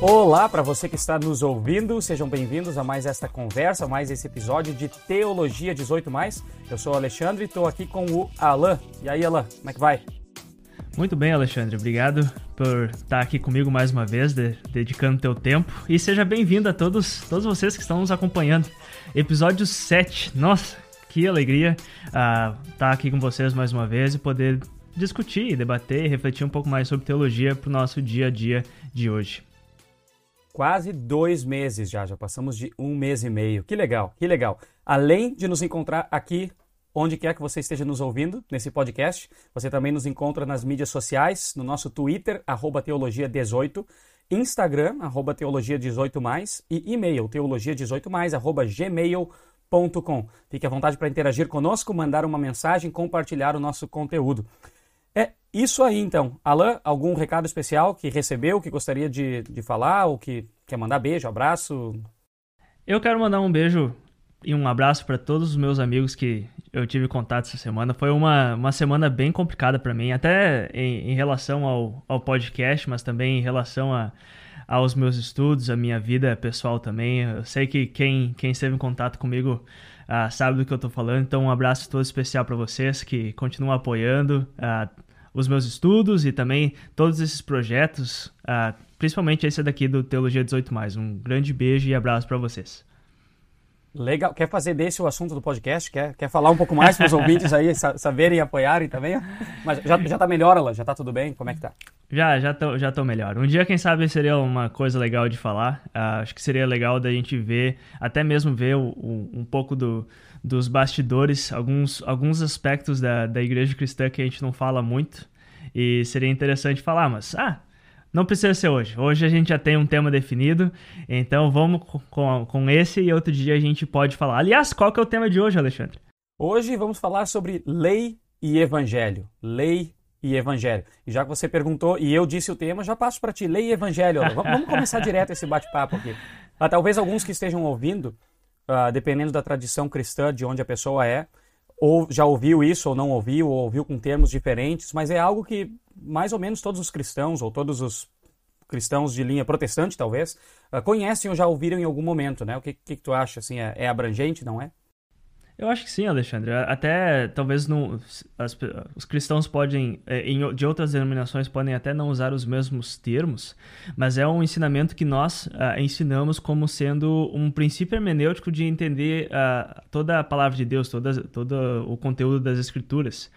Olá para você que está nos ouvindo, sejam bem-vindos a mais esta conversa, mais esse episódio de Teologia 18 mais. Eu sou o Alexandre e estou aqui com o Alan. E aí, Alan, como é que vai? Muito bem, Alexandre. Obrigado por estar aqui comigo mais uma vez, de, dedicando teu tempo. E seja bem-vindo a todos, todos vocês que estão nos acompanhando. Episódio 7. Nossa, que alegria uh, estar aqui com vocês mais uma vez e poder discutir, debater e refletir um pouco mais sobre teologia para o nosso dia a dia de hoje quase dois meses já, já passamos de um mês e meio. Que legal, que legal. Além de nos encontrar aqui, onde quer que você esteja nos ouvindo, nesse podcast, você também nos encontra nas mídias sociais, no nosso Twitter, arroba teologia18, Instagram, arroba teologia18+, e e-mail, teologia18+, arroba gmail.com. Fique à vontade para interagir conosco, mandar uma mensagem, compartilhar o nosso conteúdo. É isso aí, então. Alan, algum recado especial que recebeu, que gostaria de, de falar, ou que quer mandar beijo, abraço? Eu quero mandar um beijo e um abraço para todos os meus amigos que eu tive contato essa semana. Foi uma, uma semana bem complicada para mim, até em, em relação ao, ao podcast, mas também em relação a, aos meus estudos, a minha vida pessoal também. Eu sei que quem, quem esteve em contato comigo uh, sabe do que eu estou falando, então um abraço todo especial para vocês que continuam apoiando. Uh, os meus estudos e também todos esses projetos, uh, principalmente esse daqui do Teologia 18. Um grande beijo e abraço para vocês. Legal. Quer fazer desse o assunto do podcast? Quer, quer falar um pouco mais para os ouvintes aí saberem e apoiarem também? Mas já, já tá melhor, Alan? Já tá tudo bem? Como é que tá? Já, já tô, já tô melhor. Um dia, quem sabe, seria uma coisa legal de falar. Uh, acho que seria legal da gente ver, até mesmo ver o, o, um pouco do, dos bastidores, alguns, alguns aspectos da, da igreja cristã que a gente não fala muito. E seria interessante falar, mas, ah, não precisa ser hoje. Hoje a gente já tem um tema definido, então vamos com, com esse e outro dia a gente pode falar. Aliás, qual que é o tema de hoje, Alexandre? Hoje vamos falar sobre lei e evangelho. Lei e evangelho. E já que você perguntou e eu disse o tema, já passo para ti. Lei e evangelho. Vamos começar direto esse bate-papo aqui. Ah, talvez alguns que estejam ouvindo uh, dependendo da tradição cristã de onde a pessoa é, ou já ouviu isso ou não ouviu, ou ouviu com termos diferentes, mas é algo que mais ou menos todos os cristãos, ou todos os cristãos de linha protestante, talvez, uh, conhecem ou já ouviram em algum momento, né? O que, que, que tu acha, assim, é, é abrangente, não é? Eu acho que sim, Alexandre. Até talvez no, as, os cristãos podem, é, em, de outras denominações, podem até não usar os mesmos termos, mas é um ensinamento que nós uh, ensinamos como sendo um princípio hermenêutico de entender uh, toda a palavra de Deus, toda, todo o conteúdo das Escrituras.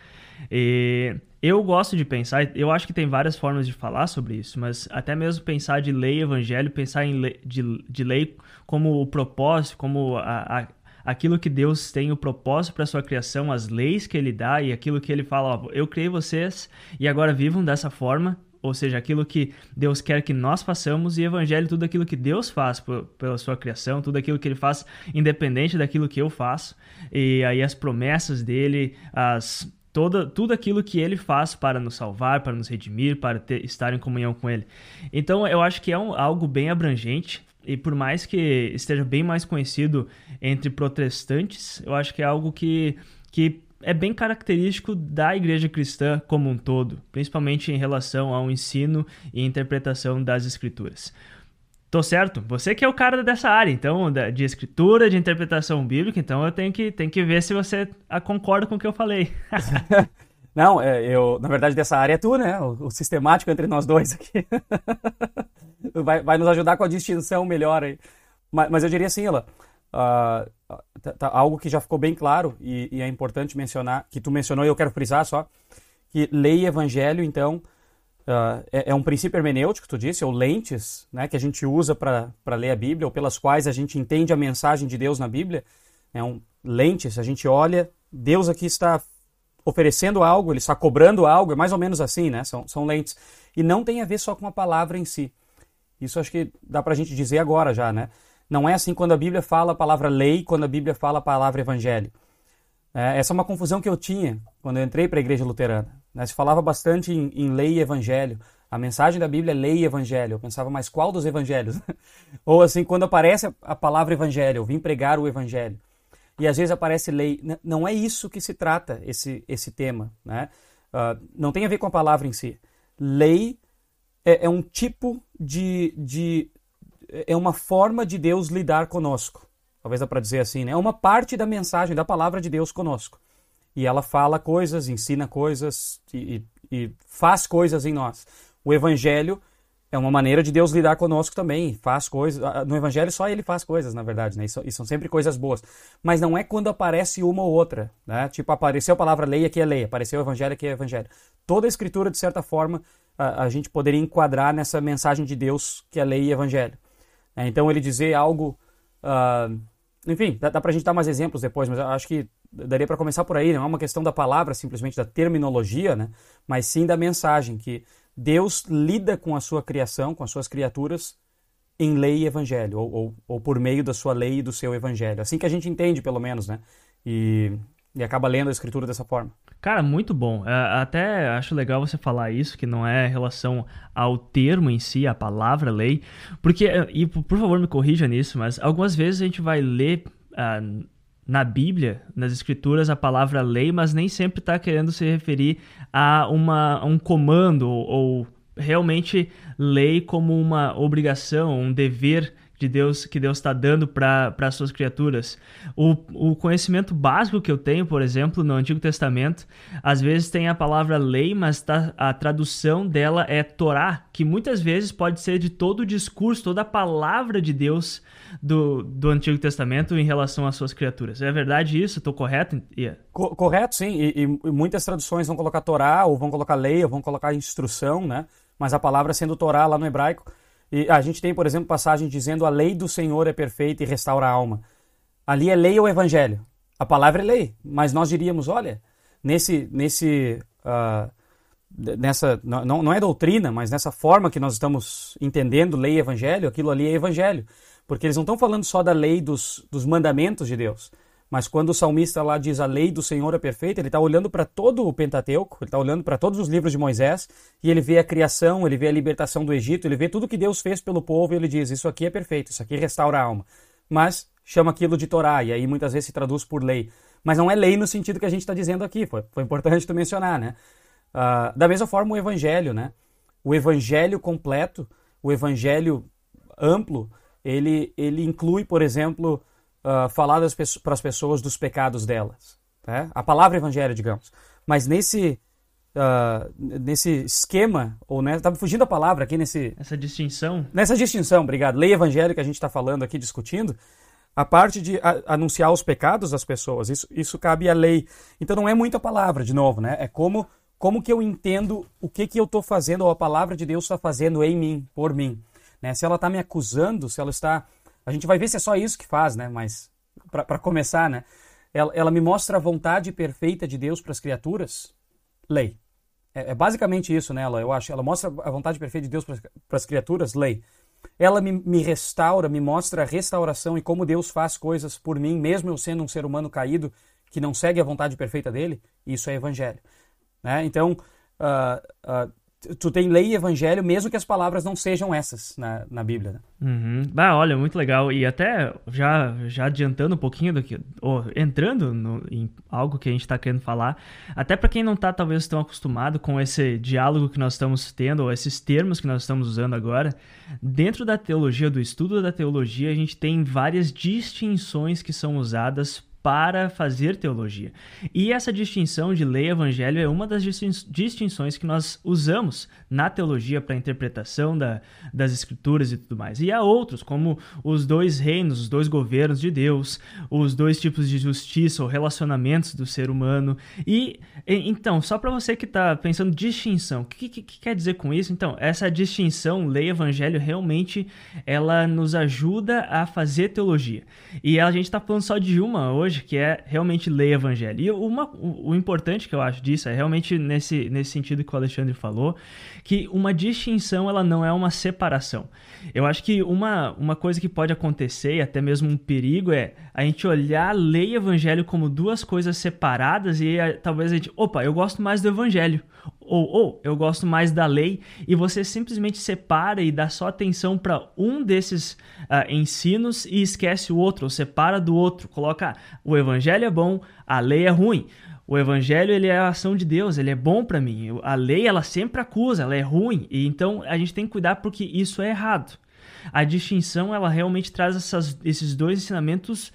E eu gosto de pensar, eu acho que tem várias formas de falar sobre isso, mas até mesmo pensar de lei evangelho, pensar em lei, de, de lei como o propósito, como a, a aquilo que Deus tem o propósito para sua criação, as leis que ele dá e aquilo que ele fala, ó, eu criei vocês e agora vivam dessa forma, ou seja, aquilo que Deus quer que nós façamos e evangelho tudo aquilo que Deus faz pela sua criação, tudo aquilo que ele faz independente daquilo que eu faço. E aí as promessas dele, as toda, tudo aquilo que ele faz para nos salvar, para nos redimir, para ter, estar em comunhão com ele. Então eu acho que é um, algo bem abrangente e por mais que esteja bem mais conhecido entre protestantes, eu acho que é algo que, que é bem característico da igreja cristã como um todo, principalmente em relação ao ensino e interpretação das escrituras. Tô certo? Você que é o cara dessa área, então, de escritura, de interpretação bíblica, então eu tenho que, tenho que ver se você concorda com o que eu falei. Não, é, eu, na verdade, dessa área é tu, né? O, o sistemático entre nós dois aqui. vai, vai nos ajudar com a distinção melhor aí. Mas, mas eu diria assim, ela, uh, tá, tá, algo que já ficou bem claro e, e, é importante mencionar, que tu mencionou e eu quero frisar só, que lei e evangelho, então, uh, é, é, um princípio hermenêutico, tu disse, ou lentes, né, que a gente usa para ler a Bíblia, ou pelas quais a gente entende a mensagem de Deus na Bíblia. É um lentes, a gente olha, Deus aqui está oferecendo algo, ele está cobrando algo, é mais ou menos assim, né? São, são lentes. E não tem a ver só com a palavra em si. Isso acho que dá para a gente dizer agora já, né? Não é assim quando a Bíblia fala a palavra lei, quando a Bíblia fala a palavra evangelho. É, essa é uma confusão que eu tinha quando eu entrei para a igreja luterana. Né? Se falava bastante em, em, lei e evangelho. A mensagem da Bíblia é lei e evangelho. Eu pensava, mas qual dos evangelhos? Ou assim, quando aparece a palavra evangelho, eu vim pregar o evangelho. E às vezes aparece lei. Não é isso que se trata, esse, esse tema. Né? Uh, não tem a ver com a palavra em si. Lei é, é um tipo de, de. É uma forma de Deus lidar conosco talvez dá para dizer assim, né? É uma parte da mensagem, da palavra de Deus conosco. E ela fala coisas, ensina coisas e, e faz coisas em nós. O Evangelho é uma maneira de Deus lidar conosco também, faz coisas. No Evangelho só ele faz coisas, na verdade, né? E são sempre coisas boas. Mas não é quando aparece uma ou outra, né? Tipo, apareceu a palavra lei, aqui é lei, apareceu o Evangelho, aqui é Evangelho. Toda a Escritura, de certa forma, a, a gente poderia enquadrar nessa mensagem de Deus que é lei e Evangelho. É, então ele dizer algo Uh, enfim, dá, dá pra gente dar mais exemplos depois, mas acho que daria para começar por aí, não é uma questão da palavra, simplesmente da terminologia, né? mas sim da mensagem, que Deus lida com a sua criação, com as suas criaturas, em lei e evangelho, ou, ou, ou, por meio da sua lei e do seu evangelho. Assim que a gente entende, pelo menos, né? E, e acaba lendo a escritura dessa forma. Cara, muito bom. É, até acho legal você falar isso, que não é relação ao termo em si, a palavra lei, porque, e por favor me corrija nisso, mas algumas vezes a gente vai ler uh, na Bíblia, nas Escrituras, a palavra lei, mas nem sempre está querendo se referir a, uma, a um comando ou realmente lei como uma obrigação, um dever de Deus que Deus está dando para as suas criaturas. O, o conhecimento básico que eu tenho, por exemplo, no Antigo Testamento, às vezes tem a palavra lei, mas tá, a tradução dela é Torá, que muitas vezes pode ser de todo o discurso, toda a palavra de Deus do, do Antigo Testamento em relação às suas criaturas. É verdade isso? Estou correto? Yeah. Co correto, sim. E, e, muitas traduções vão colocar Torá, ou vão colocar lei, ou vão colocar instrução, né? Mas a palavra sendo Torá lá no hebraico e a gente tem, por exemplo, passagem dizendo a lei do Senhor é perfeita e restaura a alma. Ali é lei ou evangelho? A palavra é lei, mas nós diríamos, olha, nesse, nesse, uh, nessa, não, não é doutrina, mas nessa forma que nós estamos entendendo lei e evangelho, aquilo ali é evangelho, porque eles não estão falando só da lei dos, dos mandamentos de Deus, mas quando o salmista lá diz a lei do Senhor é perfeita, ele está olhando para todo o Pentateuco, ele está olhando para todos os livros de Moisés, e ele vê a criação, ele vê a libertação do Egito, ele vê tudo que Deus fez pelo povo, e ele diz: Isso aqui é perfeito, isso aqui restaura a alma. Mas chama aquilo de Torá, e aí muitas vezes se traduz por lei. Mas não é lei no sentido que a gente está dizendo aqui, foi, foi importante tu mencionar, né? Uh, da mesma forma, o Evangelho, né? O Evangelho completo, o Evangelho amplo, ele, ele inclui, por exemplo, uh, falar para as pessoas dos pecados delas. Né? A palavra evangelho, digamos. Mas nesse, uh, nesse esquema, ou né, estava fugindo a palavra aqui nesse... Essa distinção. Nessa distinção, obrigado. Lei evangélica que a gente está falando aqui, discutindo, a parte de a, anunciar os pecados das pessoas, isso, isso cabe à lei. Então não é muita palavra, de novo, né? É como, como que eu entendo o que, que eu estou fazendo, ou a palavra de Deus está fazendo em mim, por mim. Né? Se ela está me acusando, se ela está a gente vai ver se é só isso que faz, né? Mas para começar, né? Ela, ela, me mostra a vontade perfeita de Deus para as criaturas. Lei. É, é, basicamente isso, né? Ela, eu acho. Ela mostra a vontade perfeita de Deus para as criaturas. Lei. Ela me, me restaura, me mostra a restauração e como Deus faz coisas por mim, mesmo eu sendo um ser humano caído que não segue a vontade perfeita dele. Isso é evangelho. Né? Então, uh, uh, tu tem lei e evangelho, mesmo que as palavras não sejam essas na, na Bíblia. Né? Uhum. Ah, olha, muito legal. E até já, já adiantando um pouquinho do que. Ou entrando no, em algo que a gente está querendo falar, até para quem não está talvez tão acostumado com esse diálogo que nós estamos tendo, ou esses termos que nós estamos usando agora, dentro da teologia, do estudo da teologia, a gente tem várias distinções que são usadas para fazer teologia. E essa distinção de lei e evangelho é uma das distinções que nós usamos na teologia para a interpretação da, das escrituras e tudo mais. E há outros, como os dois reinos, os dois governos de Deus, os dois tipos de justiça ou relacionamentos do ser humano. E então, só para você que está pensando distinção, o que, que, que, quer dizer com isso? Então, essa distinção lei e evangelho realmente ela nos ajuda a fazer teologia. E a gente está falando só de uma hoje hoje, que é realmente ler evangelho. E uma, o, o, importante que eu acho disso é realmente nesse, nesse sentido que o Alexandre falou, que uma distinção ela não é uma separação. Eu acho que uma, uma coisa que pode acontecer, e até mesmo um perigo, é a gente olhar lei e evangelho como duas coisas separadas e aí, talvez a gente, opa, eu gosto mais do evangelho ou, ou eu gosto mais da lei, e você simplesmente separa e dá só atenção para um desses uh, ensinos e esquece o outro, ou separa do outro, coloca o evangelho é bom, a lei é ruim. O evangelho ele é a ação de Deus, ele é bom para mim. A lei ela sempre acusa, ela é ruim, e então a gente tem que cuidar porque isso é errado. A distinção ela realmente traz essas, esses dois ensinamentos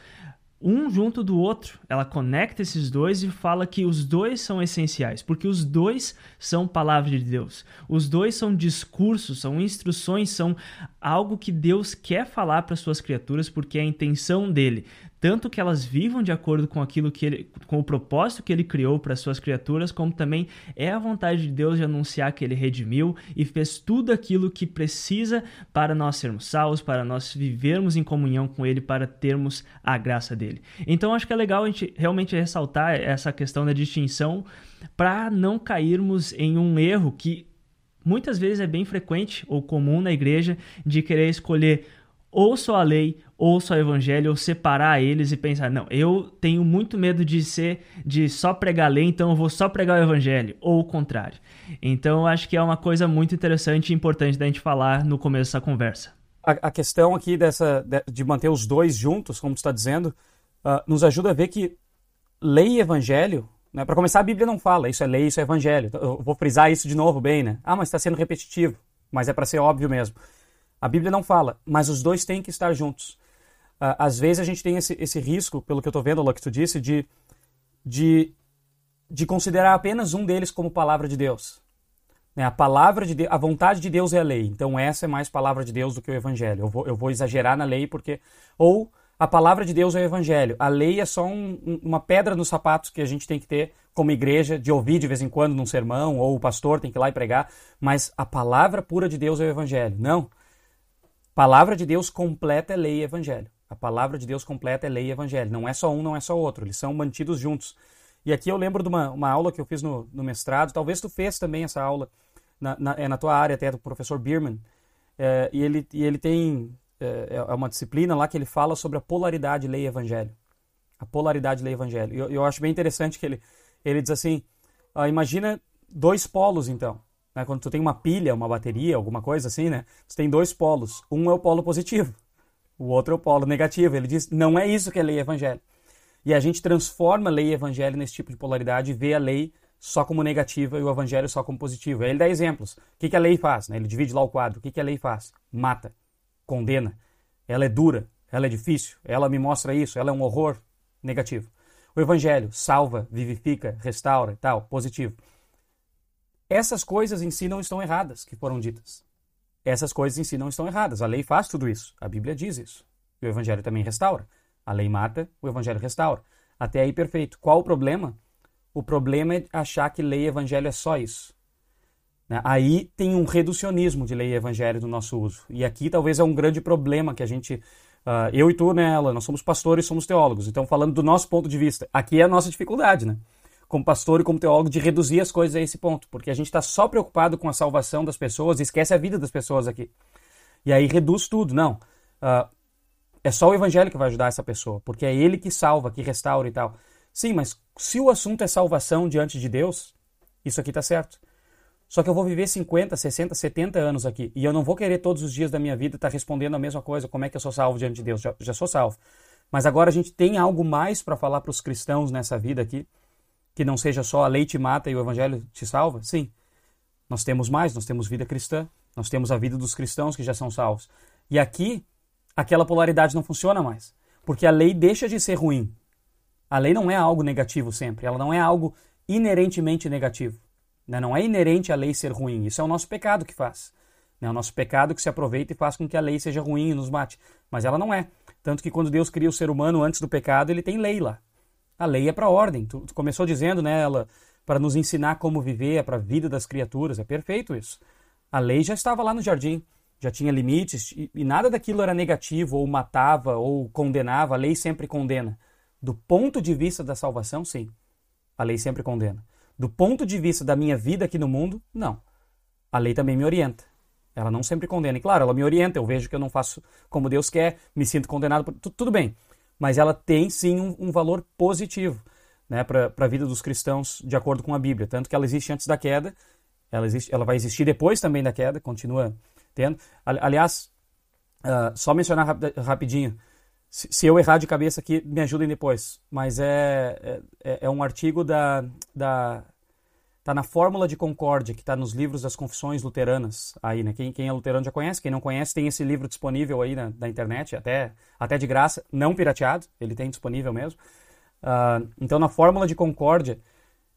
um junto do outro. Ela conecta esses dois e fala que os dois são essenciais, porque os dois são palavra de Deus. Os dois são discursos, são instruções, são algo que Deus quer falar para suas criaturas, porque é a intenção dele tanto que elas vivam de acordo com aquilo que ele, com o propósito que ele criou para suas criaturas, como também é a vontade de Deus de anunciar que ele redimiu e fez tudo aquilo que precisa para nós sermos salvos, para nós vivermos em comunhão com ele, para termos a graça dele. Então acho que é legal a gente realmente ressaltar essa questão da distinção para não cairmos em um erro que muitas vezes é bem frequente ou comum na igreja de querer escolher ou só a lei ou só o evangelho, ou separar eles e pensar, não, eu tenho muito medo de ser, de só pregar a lei, então eu vou só pregar o evangelho, ou o contrário. Então eu acho que é uma coisa muito interessante e importante da gente falar no começo dessa conversa. A, a questão aqui dessa, de manter os dois juntos, como tu está dizendo, uh, nos ajuda a ver que lei e evangelho, né, para começar a Bíblia não fala, isso é lei, isso é evangelho. Eu vou frisar isso de novo bem, né? Ah, mas está sendo repetitivo, mas é para ser óbvio mesmo. A Bíblia não fala, mas os dois têm que estar juntos. Uh, às vezes a gente tem esse, esse risco, pelo que eu estou vendo, o que tu disse, de, de, de considerar apenas um deles como palavra de Deus. Né? A palavra de a vontade de Deus é a lei, então essa é mais palavra de Deus do que o evangelho. Eu vou, eu vou exagerar na lei porque. Ou a palavra de Deus é o evangelho. A lei é só um, uma pedra nos sapatos que a gente tem que ter como igreja, de ouvir de vez em quando num sermão, ou o pastor tem que ir lá e pregar, mas a palavra pura de Deus é o evangelho. Não. Palavra de Deus completa é lei e evangelho. A palavra de Deus completa é lei e evangelho. Não é só um, não é só outro. Eles são mantidos juntos. E aqui eu lembro de uma, uma aula que eu fiz no, no mestrado. Talvez tu fez também essa aula na, na, é na tua área até do professor Bierman. É, e, ele, e ele tem é, é, uma disciplina lá que ele fala sobre a polaridade lei e evangelho. A polaridade lei e evangelho. E eu, eu acho bem interessante que ele, ele diz assim, ah, imagina dois polos então. Né? Quando tu tem uma pilha, uma bateria, alguma coisa assim, né? Tu tem dois polos. Um é o polo positivo, o outro é o polo negativo. Ele diz, não é isso que é lei e evangelho. E a gente transforma lei e evangelho nesse tipo de polaridade e vê a lei só como negativa e o evangelho só como positivo. Aí ele dá exemplos. O que, que a lei faz? Né? Ele divide lá o quadro. O que, que a lei faz? Mata, condena. Ela é dura, ela é difícil, ela me mostra isso, ela é um horror negativo. O evangelho salva, vivifica, restaura e tal, positivo. Essas coisas em si não estão erradas que foram ditas. Essas coisas em si não estão erradas. A lei faz tudo isso. A Bíblia diz isso. E o Evangelho também restaura. A lei mata, o Evangelho restaura. Até aí, perfeito. Qual o problema? O problema é achar que lei e Evangelho é só isso. Né? Aí tem um reducionismo de lei e Evangelho no nosso uso. E aqui talvez é um grande problema que a gente. Uh, eu e tu, né, nós somos pastores, somos teólogos. Então, falando do nosso ponto de vista, aqui é a nossa dificuldade, né? Como pastor e como teólogo, de reduzir as coisas a esse ponto, porque a gente está só preocupado com a salvação das pessoas e esquece a vida das pessoas aqui. E aí reduz tudo. Não. Uh, é só o evangelho que vai ajudar essa pessoa, porque é ele que salva, que restaura e tal. Sim, mas se o assunto é salvação diante de Deus, isso aqui está certo. Só que eu vou viver 50, 60, 70 anos aqui e eu não vou querer todos os dias da minha vida estar tá respondendo a mesma coisa: como é que eu sou salvo diante de Deus? Já, já sou salvo. Mas agora a gente tem algo mais para falar para os cristãos nessa vida aqui que não seja só a lei te mata e o evangelho te salva? Sim. Nós temos mais, nós temos vida cristã, nós temos a vida dos cristãos que já são salvos. E aqui, aquela polaridade não funciona mais, porque a lei deixa de ser ruim. A lei não é algo negativo sempre, ela não é algo inerentemente negativo. Né? Não é inerente a lei ser ruim, isso é o nosso pecado que faz. É o nosso pecado que se aproveita e faz com que a lei seja ruim e nos mate. Mas ela não é. Tanto que quando Deus cria o ser humano antes do pecado, ele tem lei lá. A lei é para ordem. Tu, tu, começou dizendo, né, ela, para nos ensinar como viver, é para a vida das criaturas. É perfeito isso. A lei já estava lá no jardim, já tinha limites e, e nada daquilo era negativo ou matava ou condenava. A lei sempre condena. Do ponto de vista da salvação, sim. A lei sempre condena. Do ponto de vista da minha vida aqui no mundo, não. A lei também me orienta. Ela não sempre condena. E claro, ela me orienta, eu vejo que eu não faço como Deus quer, me sinto condenado. Por... Tudo bem. Mas ela tem sim um, um valor positivo né, para a vida dos cristãos, de acordo com a Bíblia. Tanto que ela existe antes da queda, ela, existe, ela vai existir depois também da queda, continua tendo. Aliás, uh, só mencionar rapidinho. Se, se, eu errar de cabeça aqui, me ajudem depois. Mas é, é, é um artigo da, da tá na Fórmula de Concórdia, que está nos livros das confissões luteranas. Aí, né? Quem, quem é luterano já conhece, quem não conhece tem esse livro disponível aí na, na internet, até, até de graça, não pirateado, ele tem disponível mesmo. Uh, então, na Fórmula de Concórdia,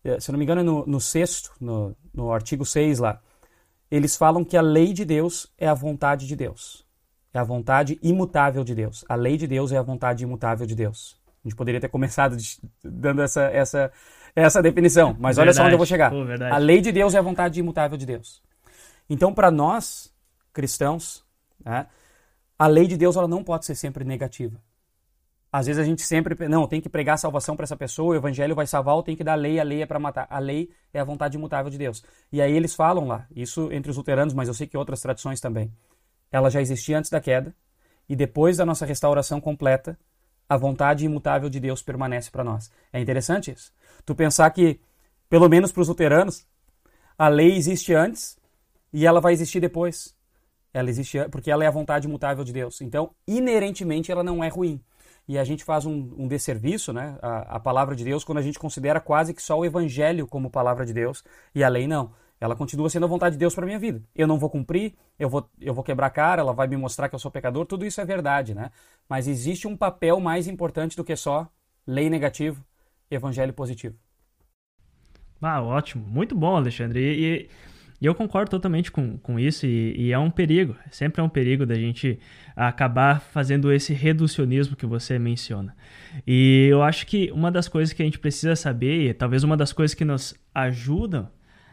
eh, se não me engano, é no, no sexto, no, no artigo 6 lá, eles falam que a lei de Deus é a vontade de Deus. É a vontade imutável de Deus. A lei de Deus é a vontade imutável de Deus. A gente poderia ter começado dando essa, essa, essa definição, mas verdade. olha só onde eu vou chegar. Pô, a lei de Deus é a vontade imutável de Deus. Então, para nós, cristãos, né, a lei de Deus ela não pode ser sempre negativa. Às vezes a gente sempre, não, tem que pregar salvação para essa pessoa, o evangelho vai salvar, ou tem que dar lei, a lei é para matar. A lei é a vontade imutável de Deus. E aí eles falam lá, isso entre os luteranos, mas eu sei que outras tradições também. Ela já existia antes da queda, e depois da nossa restauração completa, a vontade imutável de Deus permanece para nós. É interessante isso. Tu pensar que, pelo menos para os luteranos, a lei existe antes e ela vai existir depois. Ela existe porque ela é a vontade imutável de Deus. Então, inerentemente, ela não é ruim e a gente faz um, um desserviço, né, a, a, palavra de Deus, quando a gente considera quase que só o evangelho como palavra de Deus e a lei não. Ela continua sendo a vontade de Deus para minha vida. Eu não vou cumprir, eu vou, eu vou quebrar a cara, ela vai me mostrar que eu sou pecador, tudo isso é verdade, né? Mas existe um papel mais importante do que só lei negativo, evangelho positivo. Ah, ótimo. Muito bom, Alexandre. E, e e eu concordo totalmente com, com isso, e, e, é um perigo, sempre é um perigo da gente acabar fazendo esse reducionismo que você menciona. E eu acho que uma das coisas que a gente precisa saber, e talvez uma das coisas que nos ajudam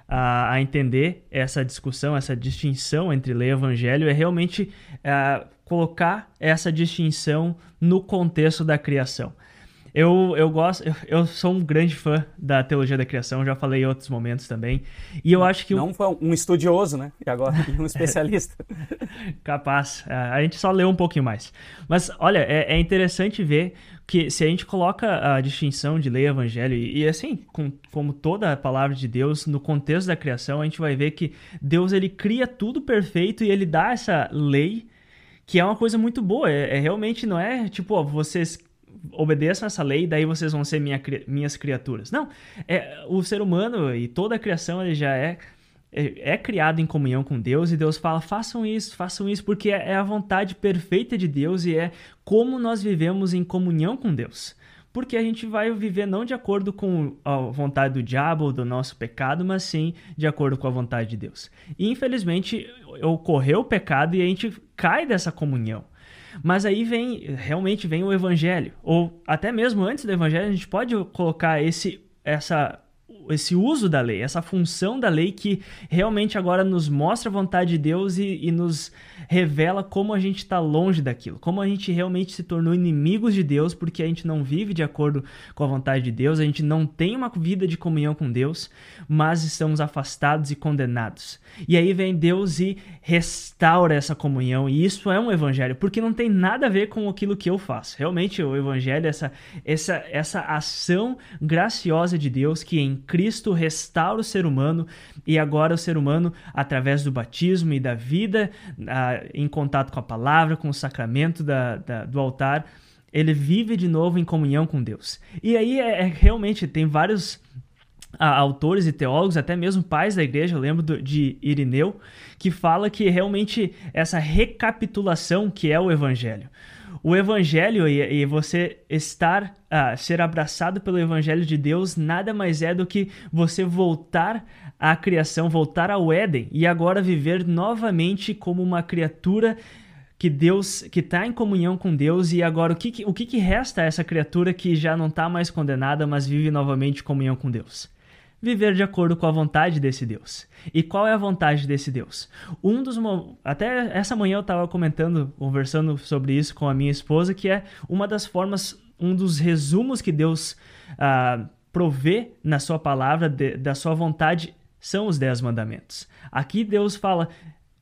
a, a entender essa discussão, essa distinção entre lei e evangelho, é realmente uh, colocar essa distinção no contexto da criação. Eu, eu gosto, eu, eu, sou um grande fã da teologia da criação, já falei em outros momentos também. E eu acho que. Não foi um estudioso, né? E agora um especialista. Capaz. É, a gente só leu um pouquinho mais. Mas, olha, é, é interessante ver que se a gente coloca a distinção de lei evangelho, e, e assim, com, como toda a palavra de Deus, no contexto da criação, a gente vai ver que Deus ele cria tudo perfeito e ele dá essa lei que é uma coisa muito boa. É, é realmente não é tipo, ó, vocês obedeçam essa lei, daí vocês vão ser minha, minhas criaturas. Não, é, o ser humano e toda a criação ele já é, é, é criado em comunhão com Deus e Deus fala: façam isso, façam isso, porque é, é a vontade perfeita de Deus e é como nós vivemos em comunhão com Deus porque a gente vai viver não de acordo com a vontade do diabo ou do nosso pecado, mas sim de acordo com a vontade de Deus. E infelizmente ocorreu o pecado e a gente cai dessa comunhão. Mas aí vem, realmente vem o evangelho. Ou até mesmo antes do evangelho, a gente pode colocar esse, essa esse uso da lei, essa função da lei que realmente agora nos mostra a vontade de Deus e, e nos revela como a gente está longe daquilo, como a gente realmente se tornou inimigos de Deus porque a gente não vive de acordo com a vontade de Deus, a gente não tem uma vida de comunhão com Deus, mas estamos afastados e condenados. E aí vem Deus e restaura essa comunhão, e isso é um evangelho, porque não tem nada a ver com aquilo que eu faço. Realmente o evangelho é essa essa essa ação graciosa de Deus que em Cristo restaura o ser humano e agora o ser humano através do batismo e da vida em contato com a palavra, com o sacramento da, da, do altar, ele vive de novo em comunhão com Deus. E aí é, é realmente tem vários autores e teólogos, até mesmo pais da igreja, eu lembro do, de Irineu, que fala que realmente essa recapitulação que é o evangelho. O evangelho e, e você estar, uh, ser abraçado pelo evangelho de Deus, nada mais é do que você voltar à criação, voltar ao Éden e agora viver novamente como uma criatura que Deus, que está em comunhão com Deus e agora o que, o que, que resta a essa criatura que já não está mais condenada, mas vive novamente em comunhão com Deus? Viver de acordo com a vontade desse Deus. E qual é a vontade desse Deus? Um dos até essa manhã eu estava comentando, conversando sobre isso com a minha esposa, que é uma das formas, um dos resumos que Deus ah, provê na sua palavra de, da sua vontade são os dez mandamentos. Aqui Deus fala: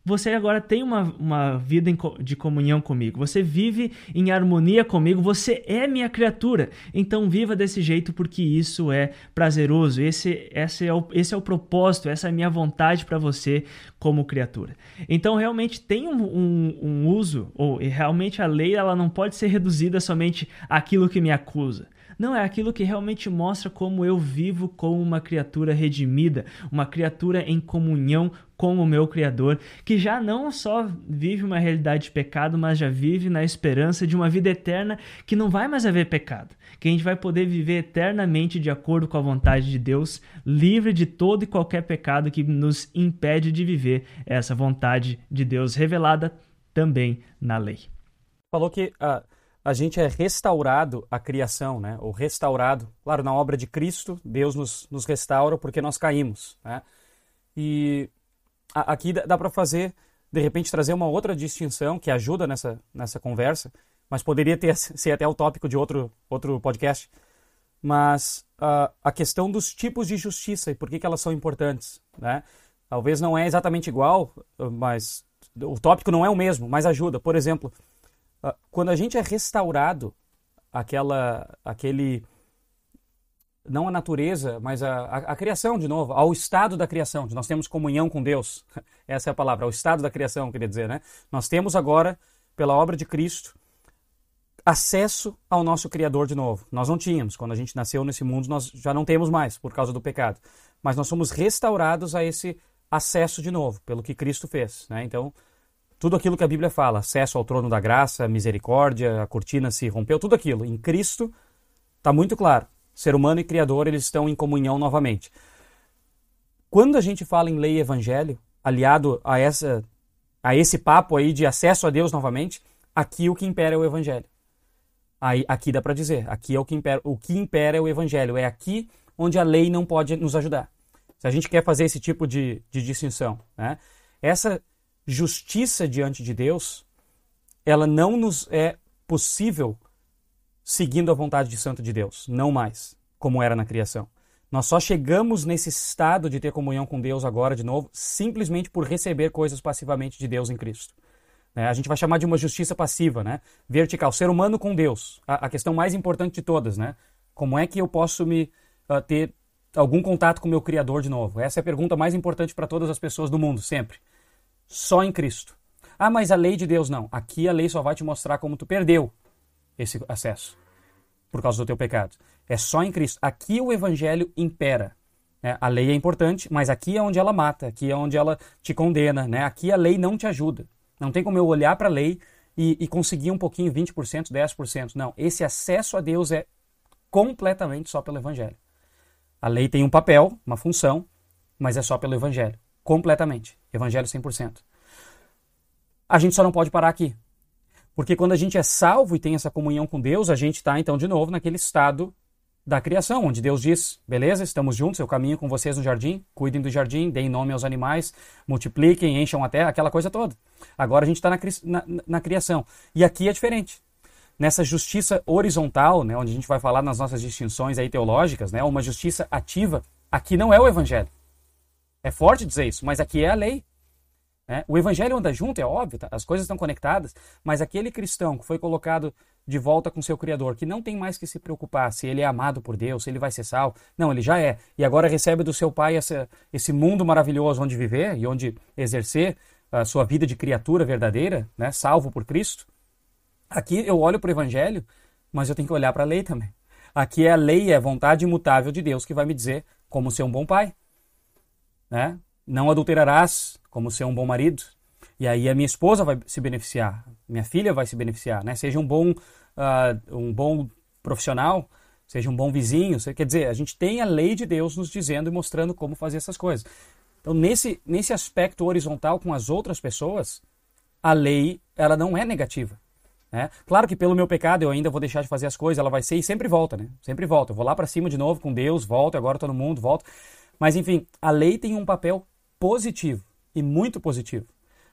você agora tem uma, uma vida de comunhão comigo. Você vive em harmonia comigo. Você é minha criatura. Então viva desse jeito porque isso é prazeroso. Esse, esse, é, o, esse é o propósito. Essa é a minha vontade para você como criatura. Então realmente tem um, um, um uso, ou realmente a lei ela não pode ser reduzida somente àquilo que me acusa. Não, é aquilo que realmente mostra como eu vivo como uma criatura redimida, uma criatura em comunhão com o meu Criador, que já não só vive uma realidade de pecado, mas já vive na esperança de uma vida eterna que não vai mais haver pecado, que a gente vai poder viver eternamente de acordo com a vontade de Deus, livre de todo e qualquer pecado que nos impede de viver essa vontade de Deus revelada também na lei. Falou que uh, a gente é restaurado à criação, né? Ou restaurado, claro, na obra de Cristo, Deus nos, nos restaura porque nós caímos, né? E aqui dá para fazer, de repente, trazer uma outra distinção que ajuda nessa, nessa conversa, mas poderia ter, ser até o tópico de outro, outro podcast. Mas uh, a questão dos tipos de justiça e por que, que elas são importantes. Né? Talvez não é exatamente igual, mas o tópico não é o mesmo, mas ajuda. Por exemplo, uh, quando a gente é restaurado, aquela, aquele não a natureza, mas a, a, a, criação, de novo, ao estado da criação, nós temos comunhão com Deus. Essa é a palavra, ao estado da criação, queria dizer, né? Nós temos agora, pela obra de Cristo, acesso ao nosso Criador de novo. Nós não tínhamos, quando a gente nasceu nesse mundo, nós já não temos mais, por causa do pecado. Mas nós somos restaurados a esse acesso de novo, pelo que Cristo fez, né? Então, tudo aquilo que a Bíblia fala, acesso ao trono da graça, misericórdia, a cortina se rompeu, tudo aquilo, em Cristo, está muito claro Ser humano e Criador, eles estão em comunhão novamente. Quando a gente fala em lei e evangelho, aliado a, essa, a esse papo aí de acesso a Deus novamente, aqui o que impera é o evangelho. Aí, aqui dá para dizer, aqui é o que impera, o que impera é o evangelho. É aqui onde a lei não pode nos ajudar. Se a gente quer fazer esse tipo de, de distinção, né? essa justiça diante de Deus, ela não nos é possível seguindo a vontade de santo de Deus, não mais, como era na criação. Nós só chegamos nesse estado de ter comunhão com Deus agora de novo, simplesmente por receber coisas passivamente de Deus em Cristo. Né? A gente vai chamar de uma justiça passiva, né? vertical, ser humano com Deus. A, a, questão mais importante de todas, né? Como é que eu posso me uh, ter algum contato com o meu Criador de novo? Essa é a pergunta mais importante para todas as pessoas do mundo, sempre. Só em Cristo. Ah, mas a lei de Deus não. Aqui a lei só vai te mostrar como tu perdeu esse acesso por causa do teu pecado. É só em Cristo. Aqui o evangelho impera. Né? A lei é importante, mas aqui é onde ela mata, aqui é onde ela te condena. Né? Aqui a lei não te ajuda. Não tem como eu olhar para a lei e, e, conseguir um pouquinho, 20%, 10%. Não, esse acesso a Deus é completamente só pelo evangelho. A lei tem um papel, uma função, mas é só pelo evangelho. Completamente. Evangelho 100%. A gente só não pode parar aqui. Porque quando a gente é salvo e tem essa comunhão com Deus, a gente está então de novo naquele estado da criação, onde Deus diz: beleza, estamos juntos, eu caminho com vocês no jardim, cuidem do jardim, deem nome aos animais, multipliquem, encham a terra, aquela coisa toda. Agora a gente está na, na, na, criação. E aqui é diferente. Nessa justiça horizontal, né, onde a gente vai falar nas nossas distinções aí teológicas, né, uma justiça ativa, aqui não é o evangelho. É forte dizer isso, mas aqui é a lei. Né? O evangelho anda junto, é óbvio, tá? as coisas estão conectadas, mas aquele cristão que foi colocado de volta com seu Criador, que não tem mais que se preocupar se ele é amado por Deus, se ele vai ser salvo. Não, ele já é. E agora recebe do seu Pai essa, esse mundo maravilhoso onde viver e onde exercer a sua vida de criatura verdadeira, né? salvo por Cristo. Aqui eu olho para o Evangelho, mas eu tenho que olhar para a lei também. Aqui é a lei, é a vontade imutável de Deus que vai me dizer como ser um bom pai. Né? Não adulterarás, como ser um bom marido. E aí a minha esposa vai se beneficiar, minha filha vai se beneficiar, né? Seja um bom, uh, um bom profissional, seja um bom vizinho. Quer dizer, a gente tem a lei de Deus nos dizendo e mostrando como fazer essas coisas. Então, nesse, nesse aspecto horizontal com as outras pessoas, a lei ela não é negativa. Né? Claro que pelo meu pecado eu ainda vou deixar de fazer as coisas, ela vai ser e sempre volta, né? Sempre volta. Eu vou lá para cima de novo com Deus, volto, agora estou no mundo, volto. Mas enfim, a lei tem um papel positivo e muito positivo.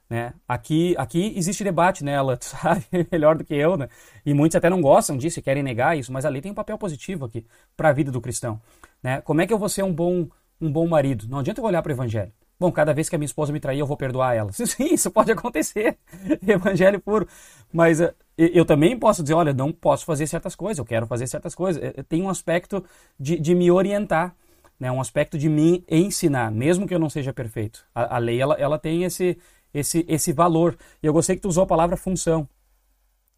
Né? Aqui, aqui existe debate nela, tu sabe melhor do que eu, né? E muitos até não gostam disso e querem negar isso, mas a lei tem um papel positivo aqui para a vida do cristão. Né? Como é que eu vou ser um bom, um bom marido? Não adianta eu olhar para o evangelho. Bom, cada vez que a minha esposa me trair, eu vou perdoar ela. Sim, isso pode acontecer. Evangelho puro. Mas uh, eu também posso dizer, olha, não posso fazer certas coisas, eu quero fazer certas coisas. Tem um aspecto de, de me orientar, né? um aspecto de me ensinar, mesmo que eu não seja perfeito. A, a lei, ela, ela tem esse, esse, esse valor. E eu gostei que tu usou a palavra função.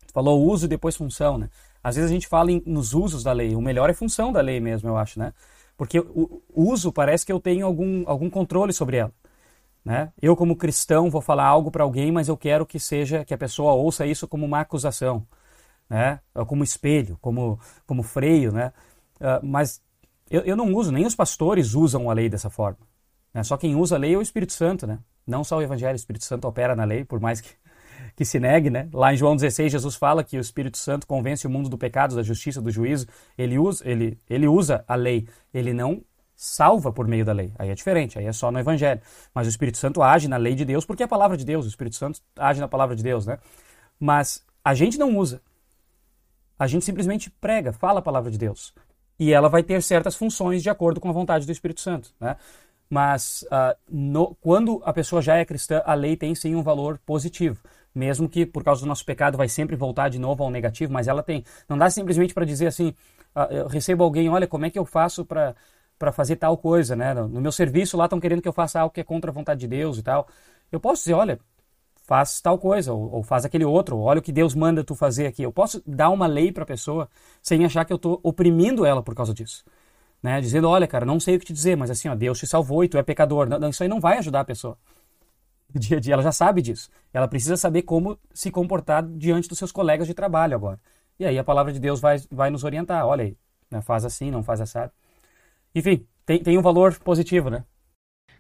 Tu falou uso e depois função, né? Às vezes a gente fala em, nos usos da lei. O melhor é função da lei mesmo, eu acho, né? Porque o uso parece que eu tenho algum, algum controle sobre ela. Né? Eu, como cristão, vou falar algo para alguém, mas eu quero que seja que a pessoa ouça isso como uma acusação, né? como espelho, como, como freio. Né? Uh, mas eu, eu não uso, nem os pastores usam a lei dessa forma. Né? Só quem usa a lei é o Espírito Santo. Né? Não só o Evangelho, o Espírito Santo opera na lei, por mais que que se negue, né? Lá em João 16, Jesus fala que o Espírito Santo convence o mundo do pecado, da justiça, do juízo. Ele usa, ele, ele usa a lei, ele não salva por meio da lei. Aí é diferente, aí é só no Evangelho. Mas o Espírito Santo age na lei de Deus porque é a palavra de Deus. O Espírito Santo age na palavra de Deus, né? Mas a gente não usa. A gente simplesmente prega, fala a palavra de Deus. E ela vai ter certas funções de acordo com a vontade do Espírito Santo, né? Mas uh, no, quando a pessoa já é cristã, a lei tem sim um valor positivo mesmo que por causa do nosso pecado vai sempre voltar de novo ao negativo, mas ela tem. Não dá simplesmente para dizer assim, ah, eu recebo alguém, olha, como é que eu faço para para fazer tal coisa, né? No meu serviço lá estão querendo que eu faça algo que é contra a vontade de Deus e tal. Eu posso dizer, olha, faz tal coisa, ou, ou faz aquele outro, olha o que Deus manda tu fazer aqui. Eu posso dar uma lei para a pessoa sem achar que eu estou oprimindo ela por causa disso. Né? Dizendo, olha, cara, não sei o que te dizer, mas assim, ó, Deus te salvou e tu é pecador. Não, isso aí não vai ajudar a pessoa dia a dia, ela já sabe disso. Ela precisa saber como se comportar diante dos seus colegas de trabalho agora. E aí a palavra de Deus vai, vai nos orientar. Olha aí, né? faz assim, não faz assado. Enfim, tem, tem um valor positivo, né?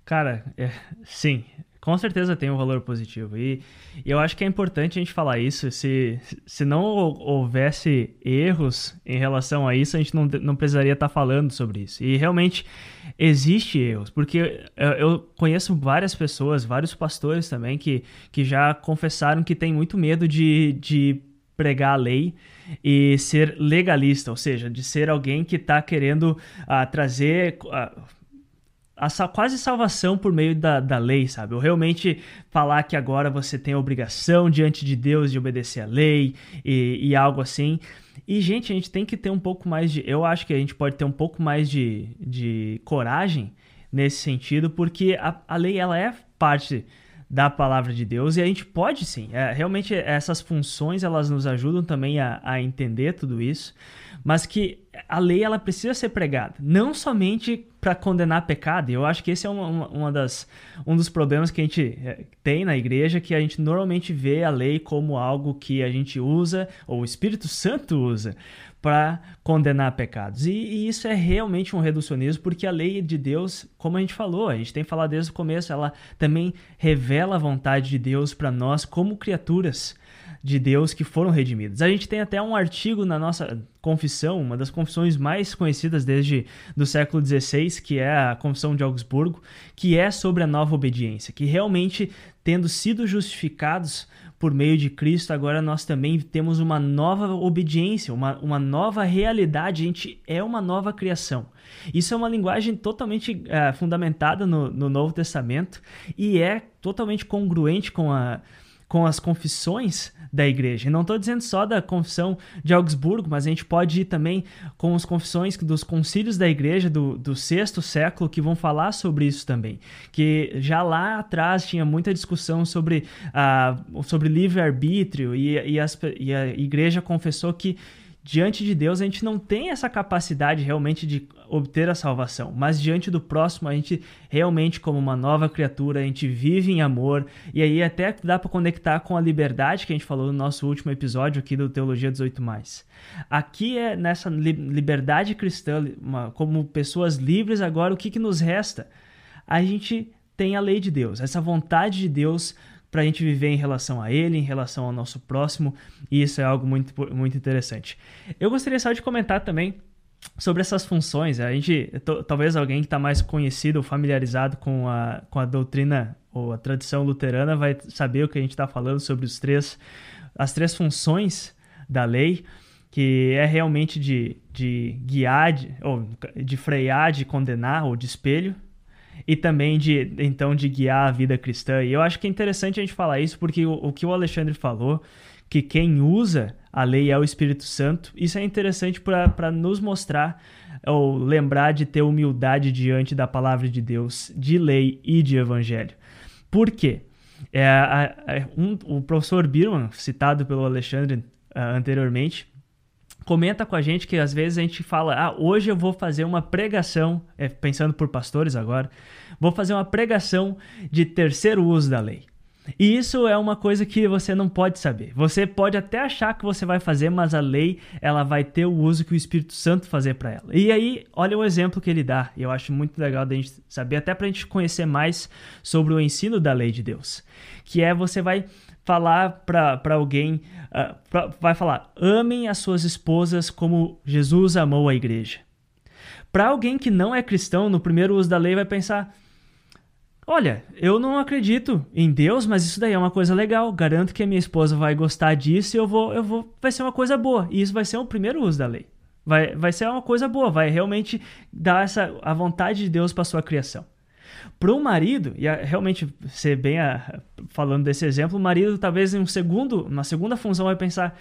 Cara, é, sim, com certeza tem um valor positivo. E, e, eu acho que é importante a gente falar isso. Se, se não houvesse erros em relação a isso, a gente não, não precisaria estar falando sobre isso. E realmente existe erros, porque eu, eu conheço várias pessoas, vários pastores também, que, que já confessaram que tem muito medo de, de pregar a lei e ser legalista, ou seja, de ser alguém que está querendo uh, trazer. Uh, a quase salvação por meio da, da lei, sabe? Ou realmente falar que agora você tem a obrigação diante de Deus de obedecer a lei e, e algo assim. E, gente, a gente tem que ter um pouco mais de. Eu acho que a gente pode ter um pouco mais de, de coragem nesse sentido, porque a, a lei ela é parte da palavra de Deus e a gente pode sim. É, realmente essas funções elas nos ajudam também a, a entender tudo isso mas que a lei ela precisa ser pregada, não somente para condenar pecado. E eu acho que esse é uma, uma, das, um dos problemas que a gente eh, tem na igreja, que a gente normalmente vê a lei como algo que a gente usa, ou o Espírito Santo usa, para condenar pecados. E, e, isso é realmente um reducionismo, porque a lei de Deus, como a gente falou, a gente tem falado desde o começo, ela também revela a vontade de Deus para nós como criaturas de Deus que foram redimidos. A gente tem até um artigo na nossa confissão, uma das confissões mais conhecidas desde do século XVI, que é a Confissão de Augsburgo, que é sobre a nova obediência, que realmente tendo sido justificados por meio de Cristo, agora nós também temos uma nova obediência, uma, uma nova realidade, a gente é uma nova criação. Isso é uma linguagem totalmente é, fundamentada no, no Novo Testamento e é totalmente congruente com a com as confissões da igreja. Não estou dizendo só da confissão de Augsburgo, mas a gente pode ir também com as confissões dos concílios da igreja do, do sexto século que vão falar sobre isso também. Que já lá atrás tinha muita discussão sobre, uh, sobre livre-arbítrio e, e, e a igreja confessou que diante de Deus a gente não tem essa capacidade realmente de obter a salvação, mas diante do próximo a gente realmente como uma nova criatura, a gente vive em amor e aí até dá para conectar com a liberdade que a gente falou no nosso último episódio aqui do Teologia 18 mais. Aqui é nessa liberdade cristã, uma, como pessoas livres agora, o que, que nos resta? A gente tem a lei de Deus, essa vontade de Deus para a gente viver em relação a ele, em relação ao nosso próximo, e isso é algo muito, muito interessante. Eu gostaria só de comentar também sobre essas funções. A gente, talvez alguém que está mais conhecido, familiarizado com a, com a doutrina ou a tradição luterana vai saber o que a gente está falando sobre os três, as três funções da lei, que é realmente de, de guiar, de, ou de frear, de condenar ou de espelho, e também de então de guiar a vida cristã. E eu acho que é interessante a gente falar isso porque o, o que o Alexandre falou, que quem usa a lei é o Espírito Santo, isso é interessante para nos mostrar ou lembrar de ter humildade diante da palavra de Deus, de lei e de evangelho. Por quê? É, a, a, um, o professor Birman, citado pelo Alexandre uh, anteriormente, comenta com a gente que às vezes a gente fala, ah, hoje eu vou fazer uma pregação, é, pensando por pastores agora, vou fazer uma pregação de terceiro uso da lei. E isso é uma coisa que você não pode saber. Você pode até achar que você vai fazer, mas a lei ela vai ter o uso que o Espírito Santo fazer para ela. E aí, olha o exemplo que ele dá. Eu acho muito legal da gente saber, até para a gente conhecer mais sobre o ensino da lei de Deus. Que é você vai falar para alguém, uh, pra, vai falar, amem as suas esposas como Jesus amou a igreja. Para alguém que não é cristão, no primeiro uso da lei, vai pensar: olha, eu não acredito em Deus, mas isso daí é uma coisa legal. Garanto que a minha esposa vai gostar disso e eu vou, eu vou, vai ser uma coisa boa. E isso vai ser o primeiro uso da lei. Vai, vai ser uma coisa boa, vai realmente dar essa a vontade de Deus para sua criação. Para o marido, e realmente ser bem a, falando desse exemplo, o marido talvez em um segundo, uma segunda função vai pensar: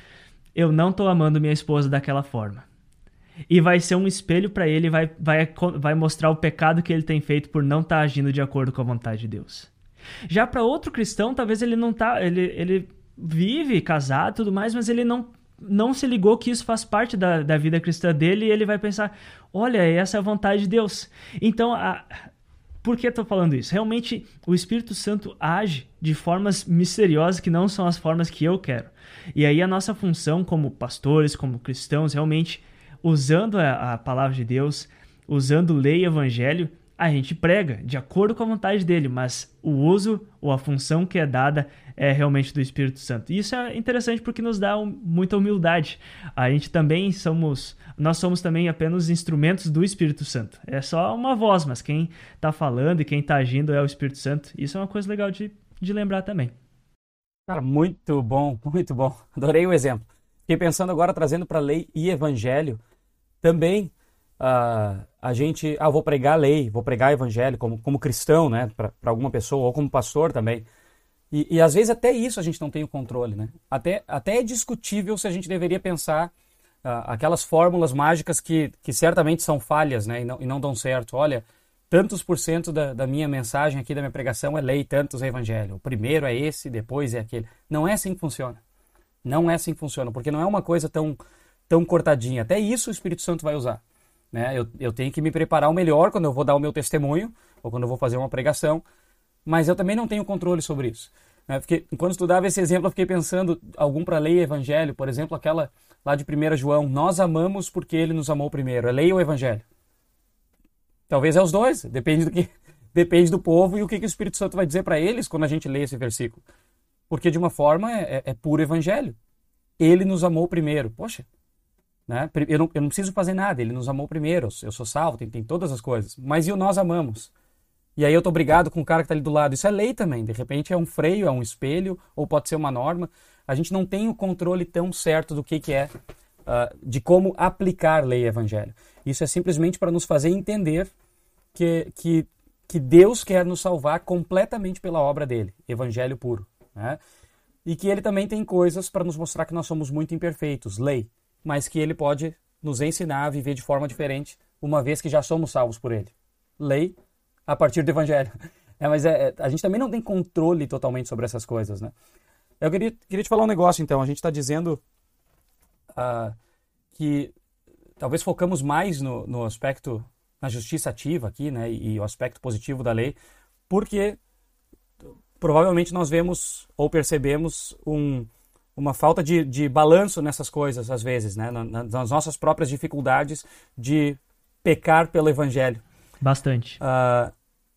eu não estou amando minha esposa daquela forma. E vai ser um espelho para ele, vai, vai, vai mostrar o pecado que ele tem feito por não estar tá agindo de acordo com a vontade de Deus. Já para outro cristão, talvez ele não tá, ele, ele vive casado, tudo mais, mas ele não não se ligou que isso faz parte da, da vida cristã dele e ele vai pensar: olha, essa é a vontade de Deus. Então, a, por que estou falando isso? Realmente, o Espírito Santo age de formas misteriosas que não são as formas que eu quero. E aí, a nossa função como pastores, como cristãos, realmente, usando a, a palavra de Deus, usando lei e evangelho, a gente prega de acordo com a vontade dele, mas o uso ou a função que é dada é realmente do Espírito Santo. E isso é interessante porque nos dá muita humildade. A gente também somos, nós somos também apenas instrumentos do Espírito Santo. É só uma voz, mas quem está falando e quem está agindo é o Espírito Santo. Isso é uma coisa legal de, de lembrar também. Cara, muito bom, muito bom. Adorei o exemplo. Fiquei pensando agora, trazendo para lei e evangelho, também uh, a gente, ah, vou pregar a lei, vou pregar o evangelho como, como cristão, né, para alguma pessoa, ou como pastor também. E, e, às vezes até isso a gente não tem o controle, né? Até, até é discutível se a gente deveria pensar uh, aquelas fórmulas mágicas que, que certamente são falhas, né, e não, e não dão certo. Olha, tantos por cento da, da minha mensagem aqui, da minha pregação é lei, tantos é evangelho. O primeiro é esse, depois é aquele. Não é assim que funciona. Não é assim que funciona, porque não é uma coisa tão, tão cortadinha. Até isso o Espírito Santo vai usar. Né? Eu, eu tenho que me preparar o melhor quando eu vou dar o meu testemunho ou quando eu vou fazer uma pregação, mas eu também não tenho controle sobre isso. Né? Porque, enquanto estudava esse exemplo, eu fiquei pensando algum para lei e evangelho, por exemplo, aquela lá de 1 João, nós amamos porque ele nos amou primeiro. É lei ou evangelho? Talvez é os dois, depende do que depende do povo e o que, que o Espírito Santo vai dizer para eles quando a gente lê esse versículo. Porque de uma forma é, é, é puro evangelho. Ele nos amou primeiro. Poxa, né? Eu, não, eu não preciso fazer nada, ele nos amou primeiro, eu sou salvo, tem, tem todas as coisas. Mas e o nós amamos? E aí eu tô brigado com o cara que está ali do lado. Isso é lei também. De repente é um freio, é um espelho, ou pode ser uma norma. A gente não tem o controle tão certo do que, que é, uh, de como aplicar lei e evangelho. Isso é simplesmente para nos fazer entender que, que, que Deus quer nos salvar completamente pela obra dele, evangelho puro. Né? E que ele também tem coisas para nos mostrar que nós somos muito imperfeitos, lei mas que ele pode nos ensinar a viver de forma diferente, uma vez que já somos salvos por ele. Lei a partir do evangelho. É, mas é, é, a gente também não tem controle totalmente sobre essas coisas, né? Eu queria, queria te falar um negócio, então. A gente está dizendo uh, que talvez focamos mais no, no aspecto, na justiça ativa aqui, né? E, e o aspecto positivo da lei, porque provavelmente nós vemos ou percebemos um, uma falta de, de balanço nessas coisas, às vezes, né? nas nossas próprias dificuldades de pecar pelo evangelho. Bastante. Uh,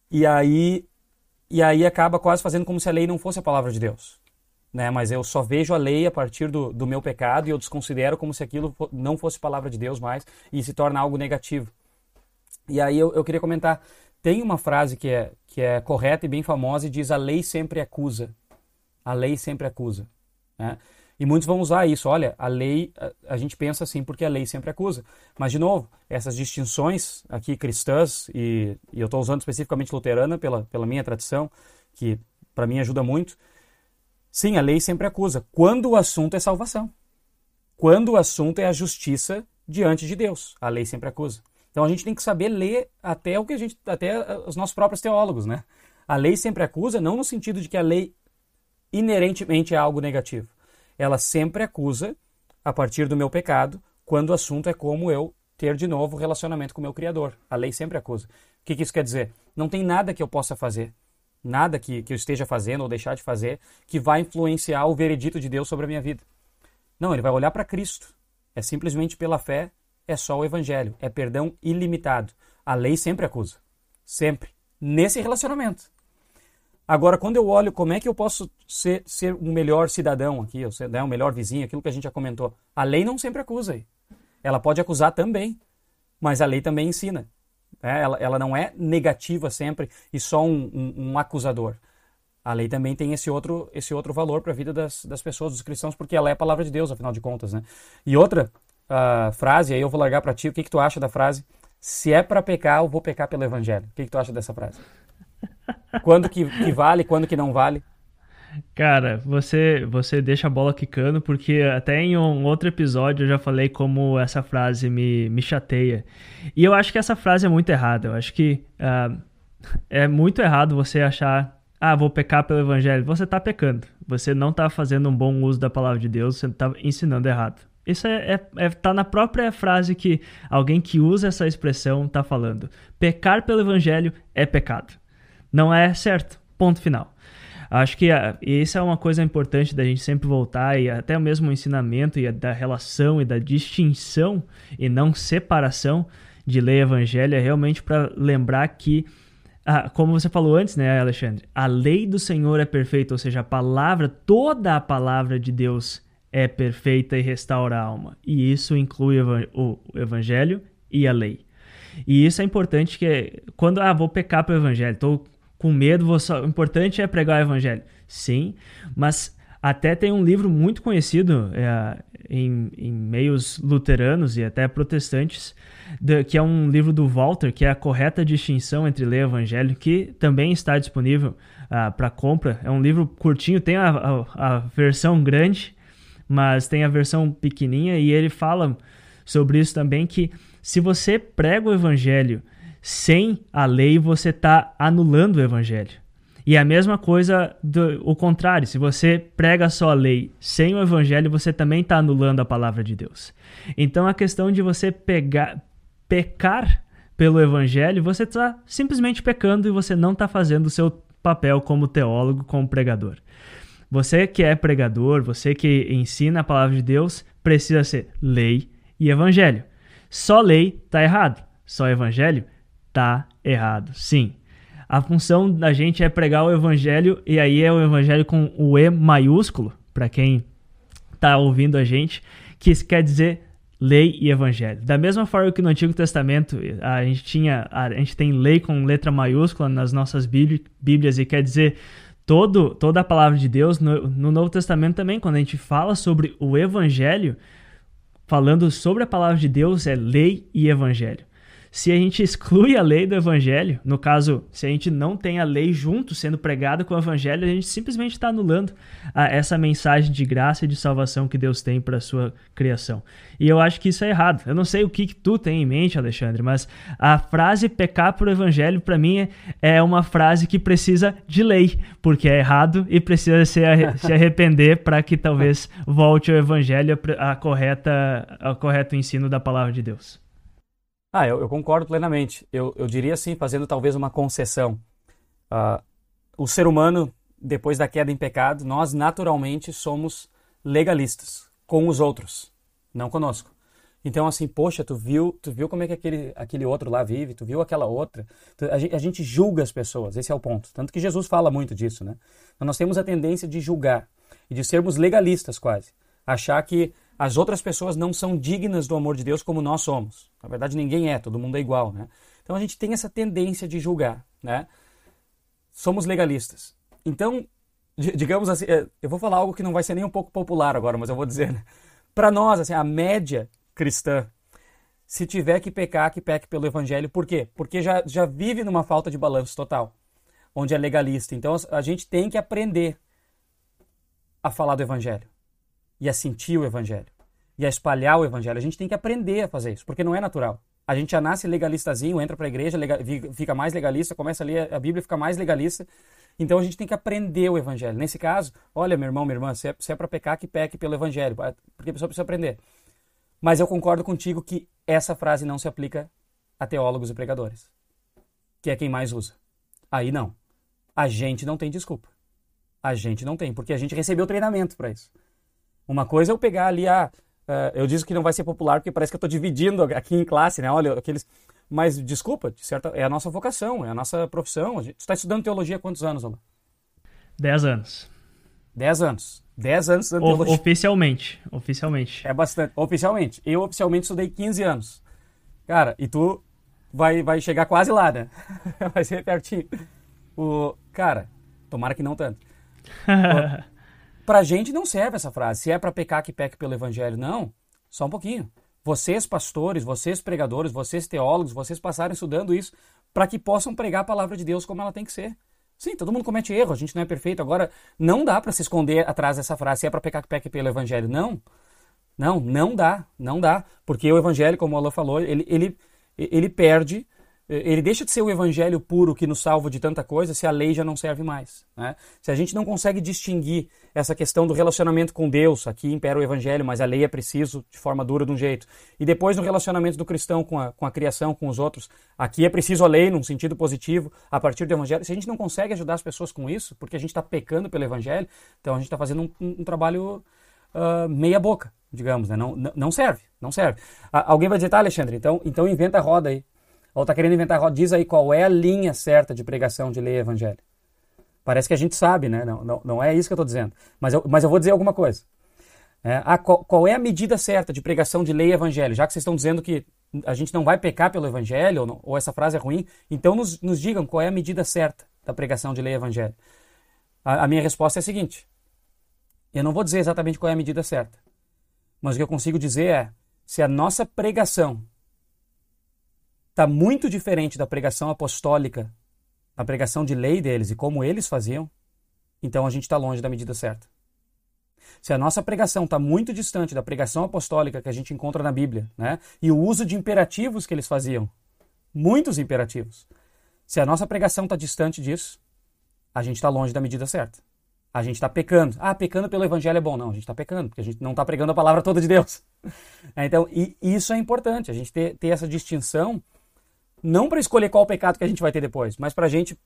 e aí e aí acaba quase fazendo como se a lei não fosse a palavra de Deus. né? Mas eu só vejo a lei a partir do, do meu pecado e eu desconsidero como se aquilo não fosse palavra de Deus mais e se torna algo negativo. E aí eu, eu queria comentar, tem uma frase que é, que é correta e bem famosa e diz a lei sempre acusa. A lei sempre acusa. Né? E muitos vão usar isso. Olha, a lei, a, gente pensa assim porque a lei sempre acusa. Mas, de novo, essas distinções aqui cristãs, e, e eu estou usando especificamente luterana pela, pela minha tradição, que para mim ajuda muito, Sim, a lei sempre acusa. Quando o assunto é salvação. Quando o assunto é a justiça diante de Deus. A lei sempre acusa. Então a gente tem que saber ler até o que a gente, até os nossos próprios teólogos, né? A lei sempre acusa, não no sentido de que a lei inerentemente é algo negativo. Ela sempre acusa a partir do meu pecado, quando o assunto é como eu ter de novo relacionamento com o meu Criador. A lei sempre acusa. O que, que isso quer dizer? Não tem nada que eu possa fazer nada que, que eu esteja fazendo ou deixar de fazer que vai influenciar o veredito de Deus sobre a minha vida. Não, ele vai olhar para Cristo. É simplesmente pela fé, é só o Evangelho, é perdão ilimitado. A lei sempre acusa. Sempre. Nesse relacionamento. Agora, quando eu olho como é que eu posso ser, ser um melhor cidadão aqui, ou ser, né, um melhor vizinho, aquilo que a gente já comentou, a lei não sempre acusa. Ela pode acusar também, mas a lei também ensina. É, ela, ela não é negativa sempre e só um, um, um acusador. A lei também tem esse outro, esse outro valor para a vida das, das pessoas, dos cristãos, porque ela é a palavra de Deus, afinal de contas. Né? E outra uh, frase, aí eu vou largar para ti, o que, que tu acha da frase? Se é para pecar, eu vou pecar pelo evangelho. O que, que tu acha dessa frase? Quando que, que vale, quando que não vale? Cara, você você deixa a bola quicando, porque até em um outro episódio eu já falei como essa frase me, me chateia. E eu acho que essa frase é muito errada. Eu acho que uh, é muito errado você achar, ah, vou pecar pelo evangelho. Você está pecando. Você não está fazendo um bom uso da palavra de Deus, você está ensinando errado. Isso é, é, é, tá na própria frase que alguém que usa essa expressão está falando. Pecar pelo evangelho é pecado. Não é certo. Ponto final. Acho que ah, isso é uma coisa importante da gente sempre voltar e até mesmo o ensinamento e da relação e da distinção e não separação de lei e evangelho é realmente para lembrar que ah, como você falou antes, né, Alexandre? A lei do Senhor é perfeita, ou seja, a palavra, toda a palavra de Deus é perfeita e restaura a alma. E isso inclui o evangelho e a lei. E isso é importante que quando ah, vou pecar pelo evangelho, estou com medo, vou só... o importante é pregar o evangelho. Sim, mas até tem um livro muito conhecido é, em, em, meios luteranos e até protestantes, de, que é um livro do Walter, que é a correta distinção entre lei e evangelho, que também está disponível uh, para compra. É um livro curtinho, tem a, a, a, versão grande, mas tem a versão pequenininha, e ele fala sobre isso também, que se você prega o evangelho sem a lei você está anulando o evangelho. E a mesma coisa do o contrário, se você prega só a lei sem o evangelho, você também está anulando a palavra de Deus. Então a questão de você pegar, pecar pelo evangelho, você está simplesmente pecando e você não está fazendo o seu papel como teólogo, como pregador. Você que é pregador, você que ensina a palavra de Deus, precisa ser lei e evangelho. Só lei está errado, só evangelho tá errado. Sim. A função da gente é pregar o evangelho e aí é o evangelho com o E maiúsculo, para quem tá ouvindo a gente, que isso quer dizer lei e evangelho. Da mesma forma que no Antigo Testamento a gente tinha, a gente tem lei com letra maiúscula nas nossas bíblias e quer dizer todo, toda a palavra de Deus, no, no Novo Testamento também, quando a gente fala sobre o evangelho, falando sobre a palavra de Deus, é lei e evangelho se a gente exclui a lei do evangelho, no caso, se a gente não tem a lei junto sendo pregada com o evangelho, a gente simplesmente está anulando a, essa mensagem de graça e de salvação que Deus tem para a sua criação. E eu acho que isso é errado. Eu não sei o que, que tu tem em mente, Alexandre, mas a frase pecar por evangelho, para mim, é, é uma frase que precisa de lei, porque é errado e precisa se, se arrepender para que talvez volte ao evangelho a, a correta, ao correto ensino da palavra de Deus. Ah, eu, eu concordo plenamente. Eu, eu, diria assim, fazendo talvez uma concessão. Uh, o ser humano, depois da queda em pecado, nós naturalmente somos legalistas com os outros, não conosco. Então, assim, poxa, tu viu, tu viu como é que aquele, aquele outro lá vive, tu viu aquela outra. A gente, a gente julga as pessoas, esse é o ponto. Tanto que Jesus fala muito disso, né? Então, nós temos a tendência de julgar. e de sermos legalistas quase. Achar que as outras pessoas não são dignas do amor de Deus como nós somos. Na verdade, ninguém é, todo mundo é igual, né? Então a gente tem essa tendência de julgar, né? Somos legalistas. Então, digamos assim, é, eu vou falar algo que não vai ser nem um pouco popular agora, mas eu vou dizer, né? Para nós, assim, a média cristã, se tiver que pecar, que peque pelo evangelho. Por quê? Porque já, já vive numa falta de balanço total, onde é legalista. Então a gente tem que aprender a falar do evangelho e a sentir o evangelho e a espalhar o evangelho. A gente tem que aprender a fazer isso, porque não é natural. A gente já nasce legalistazinho, entra para a igreja, fica mais legalista, começa a ler a Bíblia, fica mais legalista. Então a gente tem que aprender o evangelho. Nesse caso, olha, meu irmão, minha irmã, se é, é para pecar, que peque pelo evangelho, porque a pessoa precisa aprender. Mas eu concordo contigo que essa frase não se aplica a teólogos e pregadores, que é quem mais usa. Aí não. A gente não tem desculpa. A gente não tem, porque a gente recebeu treinamento para isso. Uma coisa é eu pegar ali a. Uh, eu disse que não vai ser popular porque parece que eu estou dividindo aqui em classe, né? Olha, aqueles. Mas desculpa, de certa, é a nossa vocação, é a nossa profissão. A gente está estudando teologia há quantos anos, Alô? Dez anos. Dez anos. Dez anos estudando o, teologia. Oficialmente. Oficialmente. É bastante. Oficialmente. Eu oficialmente estudei 15 anos. Cara, e tu vai, vai chegar quase lá, né? vai ser pertinho. O, cara, tomara que não tanto. Pra gente não serve essa frase. Se é para pecar, que peque pelo evangelho. Não. Só um pouquinho. Vocês, pastores, vocês, pregadores, vocês, teólogos, vocês passarem estudando isso para que possam pregar a palavra de Deus como ela tem que ser. Sim, todo mundo comete erro, a gente não é perfeito. Agora, não dá para se esconder atrás dessa frase, se é para pecar, que peque pelo evangelho. Não. Não, não dá. Não dá. Porque o evangelho, como o Alain falou, ele, ele, ele perde ele deixa de ser o evangelho puro que nos salva de tanta coisa se a lei já não serve mais. Né? Se a gente não consegue distinguir essa questão do relacionamento com Deus, aqui impera o evangelho, mas a lei é preciso de forma dura de um jeito. E depois no relacionamento do cristão com a, com a criação, com os outros, aqui é preciso a lei num sentido positivo, a partir do evangelho. Se a gente não consegue ajudar as pessoas com isso, porque a gente está pecando pelo evangelho, então a gente está fazendo um, um, um trabalho uh, meia boca, digamos, né? não, não serve, não serve. alguém vai dizer, tá Alexandre, então, então inventa a roda aí. Ou está querendo inventar roda. Diz aí qual é a linha certa de pregação de ler evangelho. Parece que a gente sabe, né? Não, não, não é isso que eu estou dizendo. Mas eu, mas eu vou dizer alguma coisa. É, qual, qual, é a medida certa de pregação de lei e evangelho? Já que vocês estão dizendo que a gente não vai pecar pelo evangelho, ou, não, ou essa frase é ruim, então nos, nos, digam qual é a medida certa da pregação de lei e evangelho. A, a minha resposta é a seguinte: eu não vou dizer exatamente qual é a medida certa, mas o que eu consigo dizer é: se a nossa pregação está muito diferente da pregação apostólica, a pregação de lei deles e como eles faziam, então a gente está longe da medida certa. Se a nossa pregação está muito distante da pregação apostólica que a gente encontra na Bíblia, né? e o uso de imperativos que eles faziam, muitos imperativos, se a nossa pregação está distante disso, a gente está longe da medida certa. A gente está pecando. Ah, pecando pelo evangelho é bom. Não, a gente está pecando, porque a gente não está pregando a palavra toda de Deus. Então, isso é importante, a gente ter, ter essa distinção não para escolher qual pecado que a gente vai ter depois, mas para a gente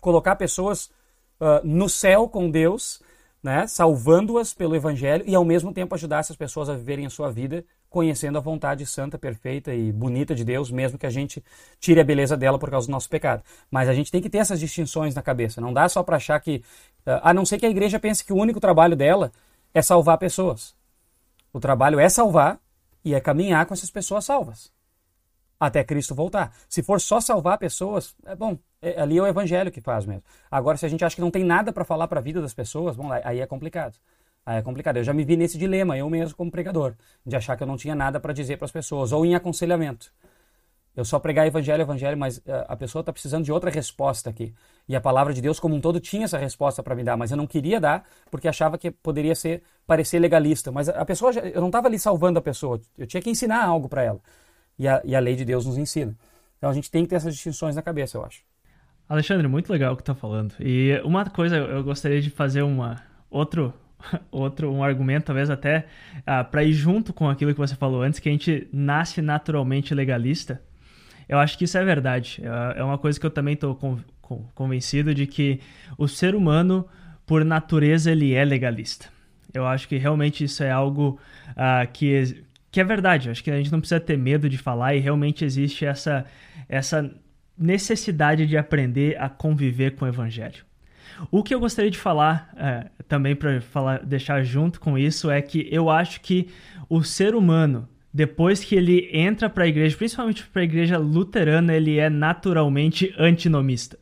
colocar pessoas uh, no céu com Deus, né, salvando-as pelo Evangelho e ao mesmo tempo ajudar essas pessoas a viverem a sua vida conhecendo a vontade santa, perfeita e bonita de Deus, mesmo que a gente tire a beleza dela por causa do nosso pecado. Mas a gente tem que ter essas distinções na cabeça. Não dá só para achar que, uh, a não ser que a igreja pense que o único trabalho dela é salvar pessoas. O trabalho é salvar e é caminhar com essas pessoas salvas até Cristo voltar. Se for só salvar pessoas, é bom, é, ali é o evangelho que faz mesmo. Agora, se a gente acha que não tem nada para falar para a vida das pessoas, bom, aí é complicado. Aí é complicado. Eu já me vi nesse dilema, eu mesmo como pregador, de achar que eu não tinha nada para dizer para as pessoas, ou em aconselhamento. Eu só pregar evangelho, evangelho, mas eh, a pessoa está precisando de outra resposta aqui. E a palavra de Deus como um todo tinha essa resposta para me dar, mas eu não queria dar porque achava que poderia ser parecer legalista. Mas a pessoa, eu não estava ali salvando a pessoa. Eu tinha que ensinar algo para ela e a, e a lei de Deus nos ensina. Então a gente tem que ter essas distinções na cabeça, eu acho. Alexandre, muito legal o que tu tá falando. E uma coisa, eu gostaria de fazer uma outro outro um argumento, talvez até ah, para ir junto com aquilo que você falou antes, que a gente nasce naturalmente legalista. Eu acho que isso é verdade. É, é uma coisa que eu também estou convencido de que o ser humano, por natureza, ele é legalista. Eu acho que realmente isso é algo ah, que que é verdade. Acho que a gente não precisa ter medo de falar e realmente existe essa, essa necessidade de aprender a conviver com o evangelho. O que eu gostaria de falar é, também para falar, deixar junto com isso é que eu acho que o ser humano depois que ele entra para a igreja, principalmente para a igreja luterana, ele é naturalmente antinomista.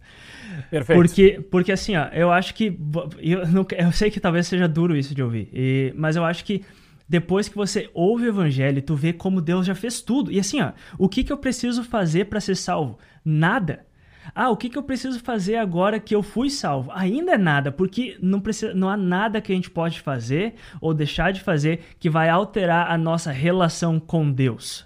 Perfeito. Porque, porque assim, ó, eu acho que. Eu, não, eu sei que talvez seja duro isso de ouvir, e, mas eu acho que depois que você ouve o evangelho, tu vê como Deus já fez tudo. E assim, ó, o que, que eu preciso fazer para ser salvo? Nada. Ah, o que, que eu preciso fazer agora que eu fui salvo? Ainda é nada, porque não, precisa, não há nada que a gente pode fazer ou deixar de fazer que vai alterar a nossa relação com Deus.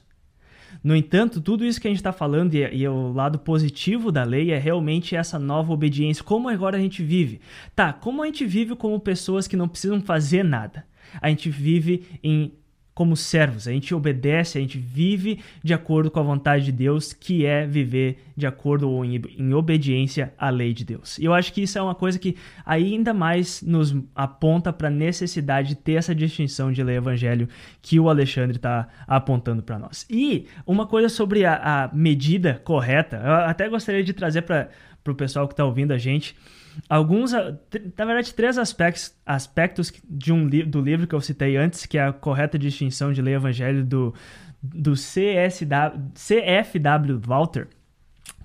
No entanto, tudo isso que a gente está falando e, e, o lado positivo da lei é realmente essa nova obediência. Como agora a gente vive? Tá, como a gente vive como pessoas que não precisam fazer nada? A gente vive em como servos, a gente obedece, a gente vive de acordo com a vontade de Deus, que é viver de acordo ou em, em, obediência à lei de Deus. E eu acho que isso é uma coisa que ainda mais nos aponta para a necessidade de ter essa distinção de lei e evangelho que o Alexandre está apontando para nós. E uma coisa sobre a, a medida correta, eu até gostaria de trazer para o pessoal que está ouvindo a gente. Alguns, na verdade, três aspectos, aspectos de um do livro que eu citei antes, que é a correta distinção de lei evangelho do, do CFW Walter,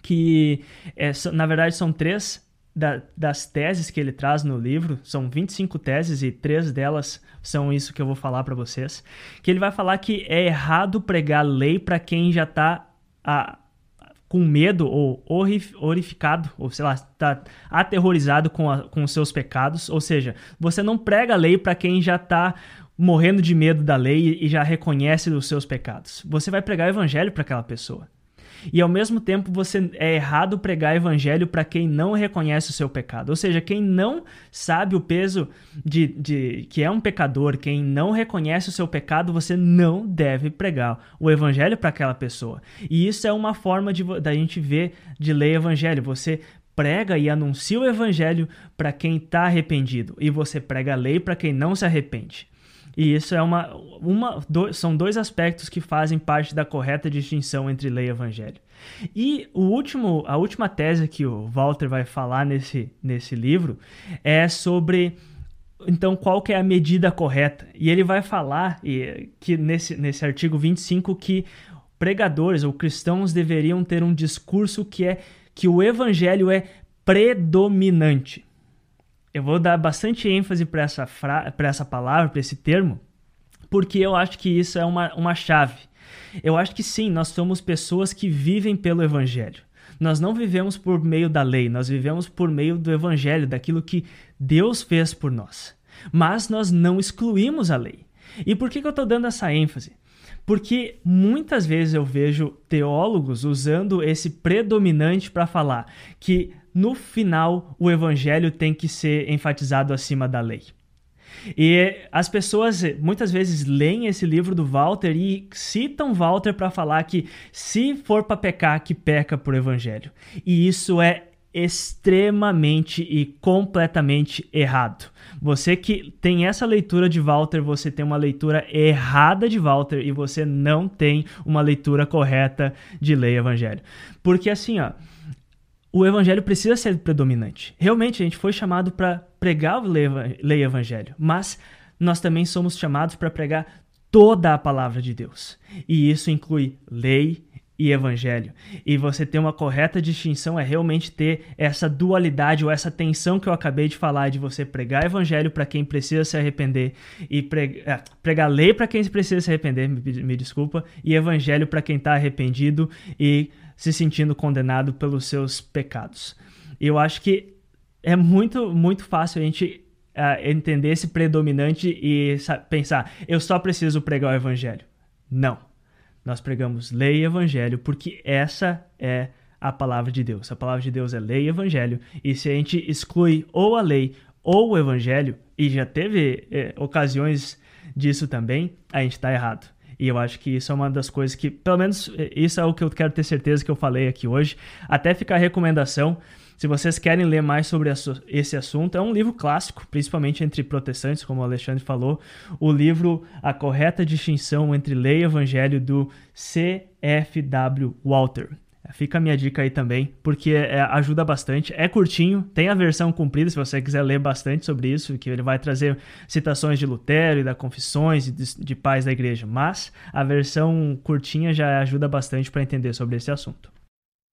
que é, na verdade são três da, das teses que ele traz no livro, são 25 teses e três delas são isso que eu vou falar para vocês, que ele vai falar que é errado pregar lei para quem já está com medo ou horrificado, ou sei lá, está aterrorizado com, a, com os seus pecados. Ou seja, você não prega a lei para quem já está morrendo de medo da lei e já reconhece os seus pecados. Você vai pregar o evangelho para aquela pessoa. E ao mesmo tempo você é errado pregar evangelho para quem não reconhece o seu pecado. Ou seja, quem não sabe o peso de, de que é um pecador, quem não reconhece o seu pecado, você não deve pregar o evangelho para aquela pessoa. E isso é uma forma de da gente ver de ler evangelho. Você prega e anuncia o evangelho para quem está arrependido e você prega a lei para quem não se arrepende. E isso é uma, uma são dois aspectos que fazem parte da correta distinção entre lei e evangelho. E o último, a última tese que o Walter vai falar nesse, nesse livro é sobre então qual que é a medida correta. E ele vai falar e, que nesse, nesse artigo 25 que pregadores ou cristãos deveriam ter um discurso que é que o evangelho é predominante. Eu vou dar bastante ênfase para essa, fra... essa palavra, para esse termo, porque eu acho que isso é uma, uma chave. Eu acho que sim, nós somos pessoas que vivem pelo Evangelho. Nós não vivemos por meio da lei, nós vivemos por meio do Evangelho, daquilo que Deus fez por nós. Mas nós não excluímos a lei. E por que, que eu estou dando essa ênfase? Porque muitas vezes eu vejo teólogos usando esse predominante para falar que no final o evangelho tem que ser enfatizado acima da lei. E as pessoas muitas vezes leem esse livro do Walter e citam Walter para falar que se for para pecar, que peca por evangelho. E isso é extremamente e completamente errado. Você que tem essa leitura de Walter, você tem uma leitura errada de Walter e você não tem uma leitura correta de lei evangelho. Porque assim, ó, o evangelho precisa ser predominante. Realmente, a gente foi chamado para pregar o lei evangelho, mas nós também somos chamados para pregar toda a palavra de Deus. E isso inclui lei e evangelho. E você ter uma correta distinção é realmente ter essa dualidade ou essa tensão que eu acabei de falar de você pregar evangelho para quem precisa se arrepender e pregar, é, pregar lei para quem precisa se arrepender, me, me desculpa, e evangelho para quem está arrependido e se sentindo condenado pelos seus pecados. E eu acho que é muito, muito fácil a gente uh, entender esse predominante e pensar, eu só preciso pregar o evangelho. Não. Nós pregamos lei e evangelho porque essa é a palavra de Deus. A palavra de Deus é lei e evangelho. E se a gente exclui ou a lei ou o evangelho, e já teve eh, ocasiões disso também, a gente está errado. E eu acho que isso é uma das coisas que, pelo menos, isso é o que eu quero ter certeza que eu falei aqui hoje. Até ficar a recomendação. Se vocês querem ler mais sobre esse assunto, é um livro clássico, principalmente entre protestantes, como o Alexandre falou. O livro A Correta Distinção entre Lei e Evangelho, do C.F.W. Walter. Fica a minha dica aí também, porque é, ajuda bastante. É curtinho, tem a versão comprida, se você quiser ler bastante sobre isso, que ele vai trazer citações de Lutero e da Confissões e de, de pais da igreja. Mas a versão curtinha já ajuda bastante para entender sobre esse assunto.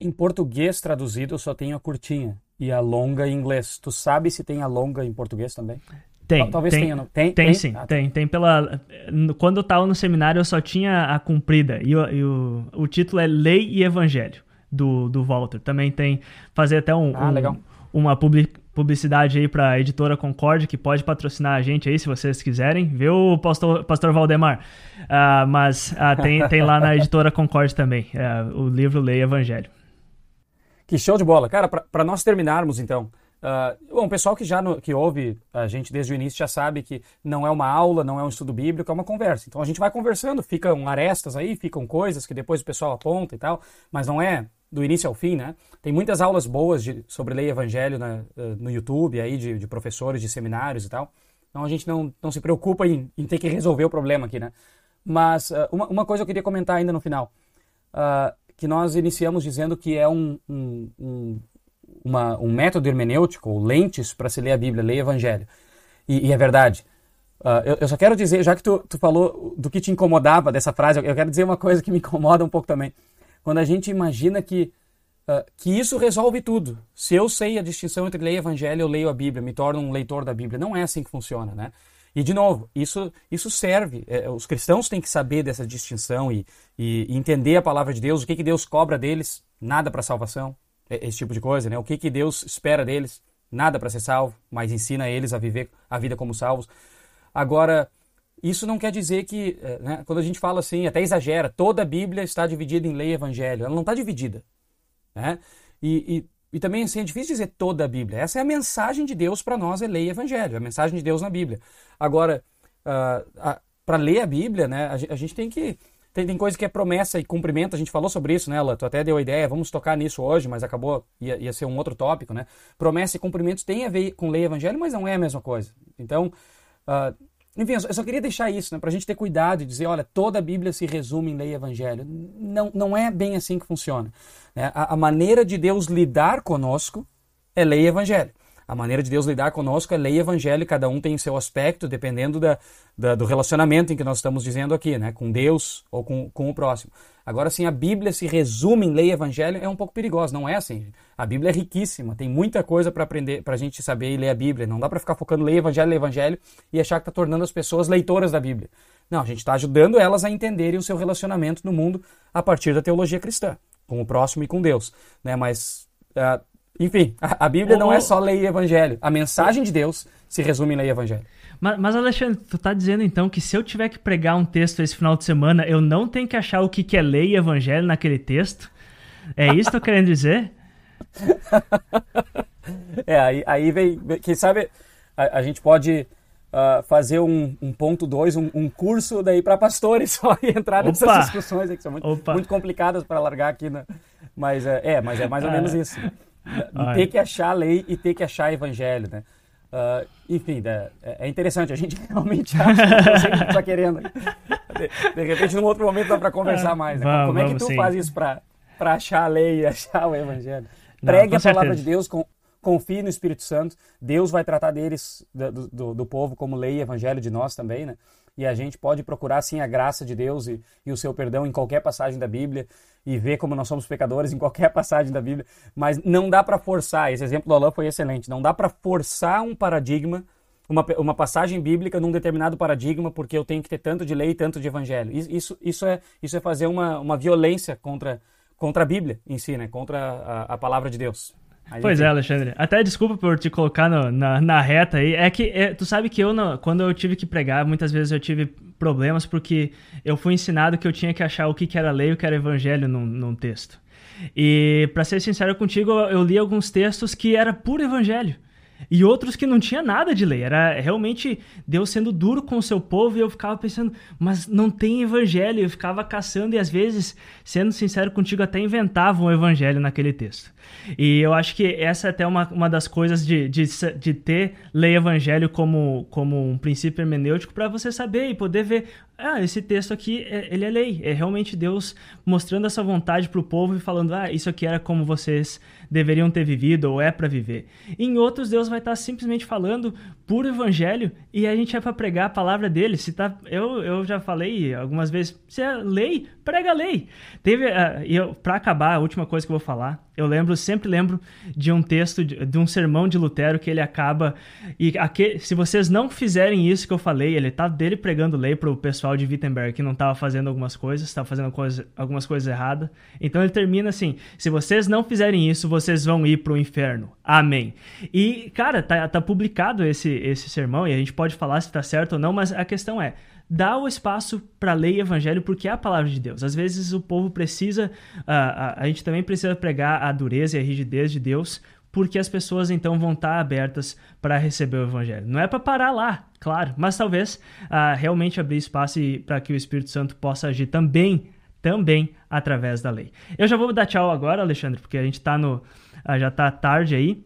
Em português traduzido, eu só tenho a curtinha e a longa em inglês. Tu sabe se tem a longa em português também? Tem. Talvez tem, tenha, não? Tem, tem, tem sim, ah, tá. tem. Tem pela... Quando eu estava no seminário, eu só tinha a cumprida. E, o, e o, o título é Lei e Evangelho, do, do Walter. Também tem... Fazer até um... Ah, um. Uma publicidade aí para a editora Concorde, que pode patrocinar a gente aí, se vocês quiserem. Viu, pastor, pastor Valdemar? Uh, mas uh, tem, tem lá na editora Concorde também, uh, o livro Lei e Evangelho. Que show de bola. Cara, para nós terminarmos, então, Uh, bom, o pessoal que já no, que ouve a gente desde o início já sabe que não é uma aula, não é um estudo bíblico, é uma conversa. Então a gente vai conversando, ficam arestas aí, ficam coisas que depois o pessoal aponta e tal, mas não é do início ao fim, né? Tem muitas aulas boas de, sobre lei e evangelho uh, no YouTube aí de, de, professores de seminários e tal. Então a gente não, não se preocupa em, em ter que resolver o problema aqui, né? Mas uh, uma, uma coisa eu queria comentar ainda no final, que nós iniciamos dizendo que é um, um, um uma, um método hermenêutico, ou lentes para se ler a Bíblia, ler o Evangelho. E, e é verdade. Uh, eu, eu, só quero dizer, já que tu, tu falou do que te incomodava dessa frase, eu, eu, quero dizer uma coisa que me incomoda um pouco também. Quando a gente imagina que, uh, que isso resolve tudo. Se eu sei a distinção entre ler evangelho, eu leio a Bíblia, me torno um leitor da Bíblia. Não é assim que funciona, né? E, de novo, isso, isso serve. É, os cristãos têm que saber dessa distinção e, e, e entender a palavra de Deus, o que, que Deus cobra deles. Nada para salvação, é, esse tipo de coisa, né? O que, que Deus espera deles? Nada para ser salvo, mas ensina eles a viver a vida como salvos. Agora, isso não quer dizer que, é, né, quando a gente fala assim, até exagera, toda a Bíblia está dividida em lei e evangelho. Ela não está dividida. Né? E, e, e, também assim, é difícil dizer toda a Bíblia. Essa é a mensagem de Deus para nós, é lei e evangelho, é a mensagem de Deus na Bíblia. Agora, uh, para ler a Bíblia, né, a, a gente tem que tem, tem coisa que é promessa e cumprimento, a gente falou sobre isso, né, Ela? Tu até deu a ideia, vamos tocar nisso hoje, mas acabou, ia, ia ser um outro tópico, né? Promessa e cumprimentos tem a ver com lei e evangelho, mas não é a mesma coisa. Então, uh, enfim, eu só queria deixar isso, né, para a gente ter cuidado e dizer, olha, toda a Bíblia se resume em lei e evangelho. Não, não é bem assim que funciona. Né? A, a maneira de Deus lidar conosco é lei e evangelho. A maneira de Deus lidar conosco é lei e evangelho, cada um tem seu aspecto, dependendo da, da, do relacionamento em que nós estamos dizendo aqui, né? com Deus ou com, com o próximo. Agora, sim, a Bíblia se resume em lei e evangelho é um pouco perigosa, não é assim. A Bíblia é riquíssima, tem muita coisa para aprender, para a gente saber e ler a Bíblia. Não dá para ficar focando lei, evangelho, lei, evangelho e achar que está tornando as pessoas leitoras da Bíblia. Não, a gente está ajudando elas a entenderem o seu relacionamento no mundo a partir da teologia cristã, com o próximo e com Deus. Né? Mas uh, enfim, a, a Bíblia não é só lei e evangelho. A mensagem de Deus se resume em lei e evangelho. Mas, mas, Alexandre, tu tá dizendo então que se eu tiver que pregar um texto esse final de semana, eu não tenho que achar o que, que é lei e evangelho naquele texto? É isso que eu tô querendo dizer? é, aí, aí vem, quem sabe a, a gente pode uh, fazer um, um ponto dois, um, um, curso daí para pastores só e entrar nessas Opa! discussões aí, que são muito, muito complicadas para largar aqui, né? Mas é, é, mas é mais ou ah. menos isso ter que achar a lei e ter que achar evangelho, né? Uh, enfim, é, é, interessante, a gente realmente acha que está querendo. De, de, repente, num outro momento dá para conversar mais. Né? Vamos, Como é que tu sim. faz isso para achar a lei e achar o evangelho? Pregue Não, a palavra certeza. de Deus, com, confie no Espírito Santo. Deus vai tratar deles, do, do, do, povo, como lei e evangelho de nós também, né? E a gente pode procurar, sim, a graça de Deus e, e o seu perdão em qualquer passagem da Bíblia e ver como nós somos pecadores em qualquer passagem da Bíblia, mas não dá para forçar. Esse exemplo do Alain foi excelente. Não dá para forçar um paradigma, uma, uma passagem bíblica num determinado paradigma, porque eu tenho que ter tanto de lei e tanto de evangelho. Isso, isso, é, isso é fazer uma, uma violência contra, contra a Bíblia em si, né? contra a, a palavra de Deus. Pois é, Alexandre. Até desculpa por te colocar no, na, na reta aí. É que é, tu sabe que eu, não, quando eu tive que pregar, muitas vezes eu tive problemas porque eu fui ensinado que eu tinha que achar o que, que era lei e o que era evangelho num, num texto. E, para ser sincero contigo, eu li alguns textos que era puro evangelho e outros que não tinha nada de lei. Era realmente Deus sendo duro com o seu povo e eu ficava pensando, mas não tem evangelho. Eu ficava caçando e às vezes, sendo sincero contigo, até inventava um evangelho naquele texto. E eu acho que essa é até uma, uma das coisas de, de, de ter lei evangelho como, como um princípio hermenêutico para você saber e poder ver ah, esse texto aqui, é, ele é lei. É realmente Deus mostrando essa vontade para o povo e falando, ah, isso aqui era como vocês deveriam ter vivido ou é para viver. Em outros, Deus vai estar tá simplesmente falando puro evangelho e a gente é para pregar a palavra dele. Se tá, eu, eu já falei algumas vezes, se é lei, prega a lei. Teve, uh, eu, para acabar, a última coisa que eu vou falar, eu lembro, sempre lembro de um texto, de, de um sermão de Lutero que ele acaba e aquele, se vocês não fizerem isso que eu falei, ele tá dele pregando lei para o pessoal de Wittenberg que não estava fazendo algumas coisas, estava fazendo coisa, algumas coisas erradas. Então ele termina assim: se vocês não fizerem isso, vocês vão ir para o inferno. Amém. E, cara, tá, tá publicado esse, esse sermão e a gente pode falar se está certo ou não, mas a questão é: dá o espaço para ler evangelho porque é a palavra de Deus. Às vezes o povo precisa, uh, a, a gente também precisa pregar a dureza e a rigidez de Deus porque as pessoas então vão estar abertas para receber o evangelho. Não é para parar lá, claro, mas talvez realmente abrir espaço para que o Espírito Santo possa agir também, também através da lei. Eu já vou dar tchau agora, Alexandre, porque a gente tá no, já está tarde aí.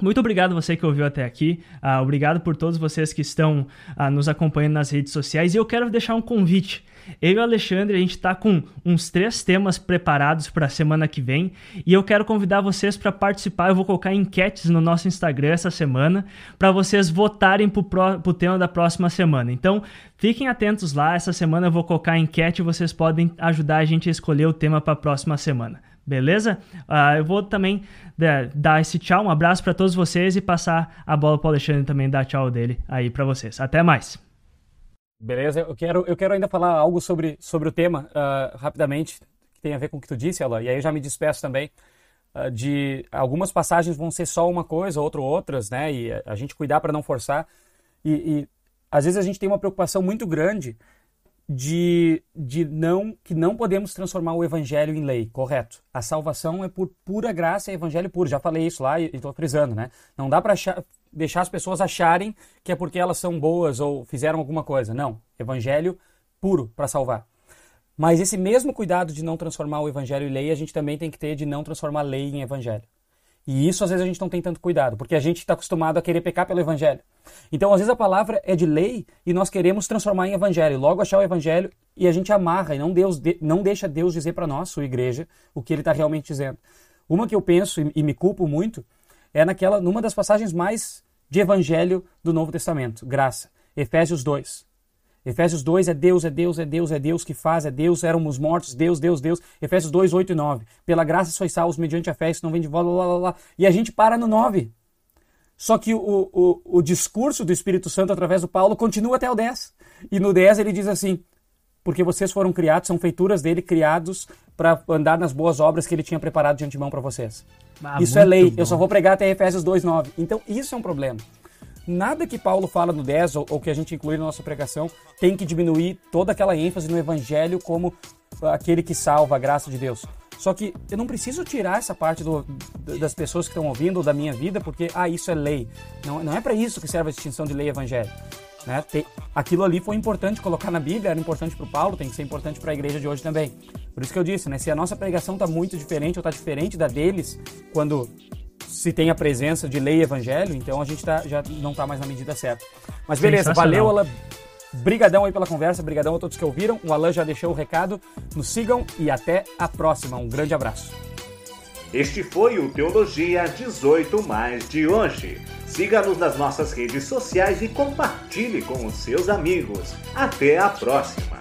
Muito obrigado você que ouviu até aqui. Uh, obrigado por todos vocês que estão uh, nos acompanhando nas redes sociais. E eu quero deixar um convite. Eu e o Alexandre, a gente está com uns três temas preparados para a semana que vem. E eu quero convidar vocês para participar. Eu vou colocar enquetes no nosso Instagram essa semana para vocês votarem para o tema da próxima semana. Então, fiquem atentos lá. Essa semana eu vou colocar enquete e vocês podem ajudar a gente a escolher o tema para a próxima semana. Beleza? Uh, eu vou também né, dar esse tchau, um abraço para todos vocês e passar a bola para o Alexandre também dar tchau dele aí para vocês. Até mais. Beleza, eu quero, eu quero ainda falar algo sobre, sobre o tema uh, rapidamente, que tem a ver com o que tu disse, Alain, e aí eu já me despeço também. Uh, de algumas passagens vão ser só uma coisa, outra outras, né? E a, a gente cuidar para não forçar. E, e às vezes a gente tem uma preocupação muito grande de, de não que não podemos transformar o evangelho em lei, correto? A salvação é por pura graça, é evangelho puro. Já falei isso lá e estou frisando, né? Não dá para deixar as pessoas acharem que é porque elas são boas ou fizeram alguma coisa. Não, evangelho puro para salvar. Mas esse mesmo cuidado de não transformar o evangelho em lei, a gente também tem que ter de não transformar lei em evangelho. E isso às vezes a gente não tem tanto cuidado, porque a gente está acostumado a querer pecar pelo evangelho. Então, às vezes a palavra é de lei e nós queremos transformar em evangelho, logo achar o evangelho e a gente amarra e não, Deus, não deixa Deus dizer para nós, sua igreja, o que ele está realmente dizendo. Uma que eu penso e, me culpo muito é naquela, numa das passagens mais de evangelho do Novo Testamento, graça, Efésios 2. Efésios 2 é Deus, é Deus, é Deus, é Deus que faz, é Deus, éramos mortos, Deus, Deus, Deus. Efésios 2, 8 e 9. Pela graça sois salvos mediante a fé, isso não vem de volta, lá, lá, lá. E a gente para no 9. Só que o, o, o discurso do Espírito Santo através do Paulo continua até o 10. E no 10 ele diz assim: porque vocês foram criados, são feituras dele, criados para andar nas boas obras que ele tinha preparado de antemão para vocês. Ah, isso é lei, bom. eu só vou pregar até Efésios 2,9. Então isso é um problema. Nada que Paulo fala no 10 ou, ou que a gente inclui na nossa pregação tem que diminuir toda aquela ênfase no evangelho como aquele que salva a graça de Deus. Só que eu não preciso tirar essa parte do, das pessoas que estão ouvindo ou da minha vida porque, ah, isso é lei. Não, não é para isso que serve a distinção de lei e evangelho. Né? Aquilo ali foi importante colocar na Bíblia, era importante para o Paulo, tem que ser importante para a igreja de hoje também. Por isso que eu disse, né? se a nossa pregação está muito diferente ou está diferente da deles, quando se tem a presença de lei e evangelho, então a gente tá, já não está mais na medida certa. Mas beleza, valeu, Alan. Brigadão aí pela conversa, brigadão a todos que ouviram. O Alan já deixou o recado. Nos sigam e até a próxima. Um grande abraço. Este foi o Teologia 18 Mais de hoje. Siga-nos nas nossas redes sociais e compartilhe com os seus amigos. Até a próxima!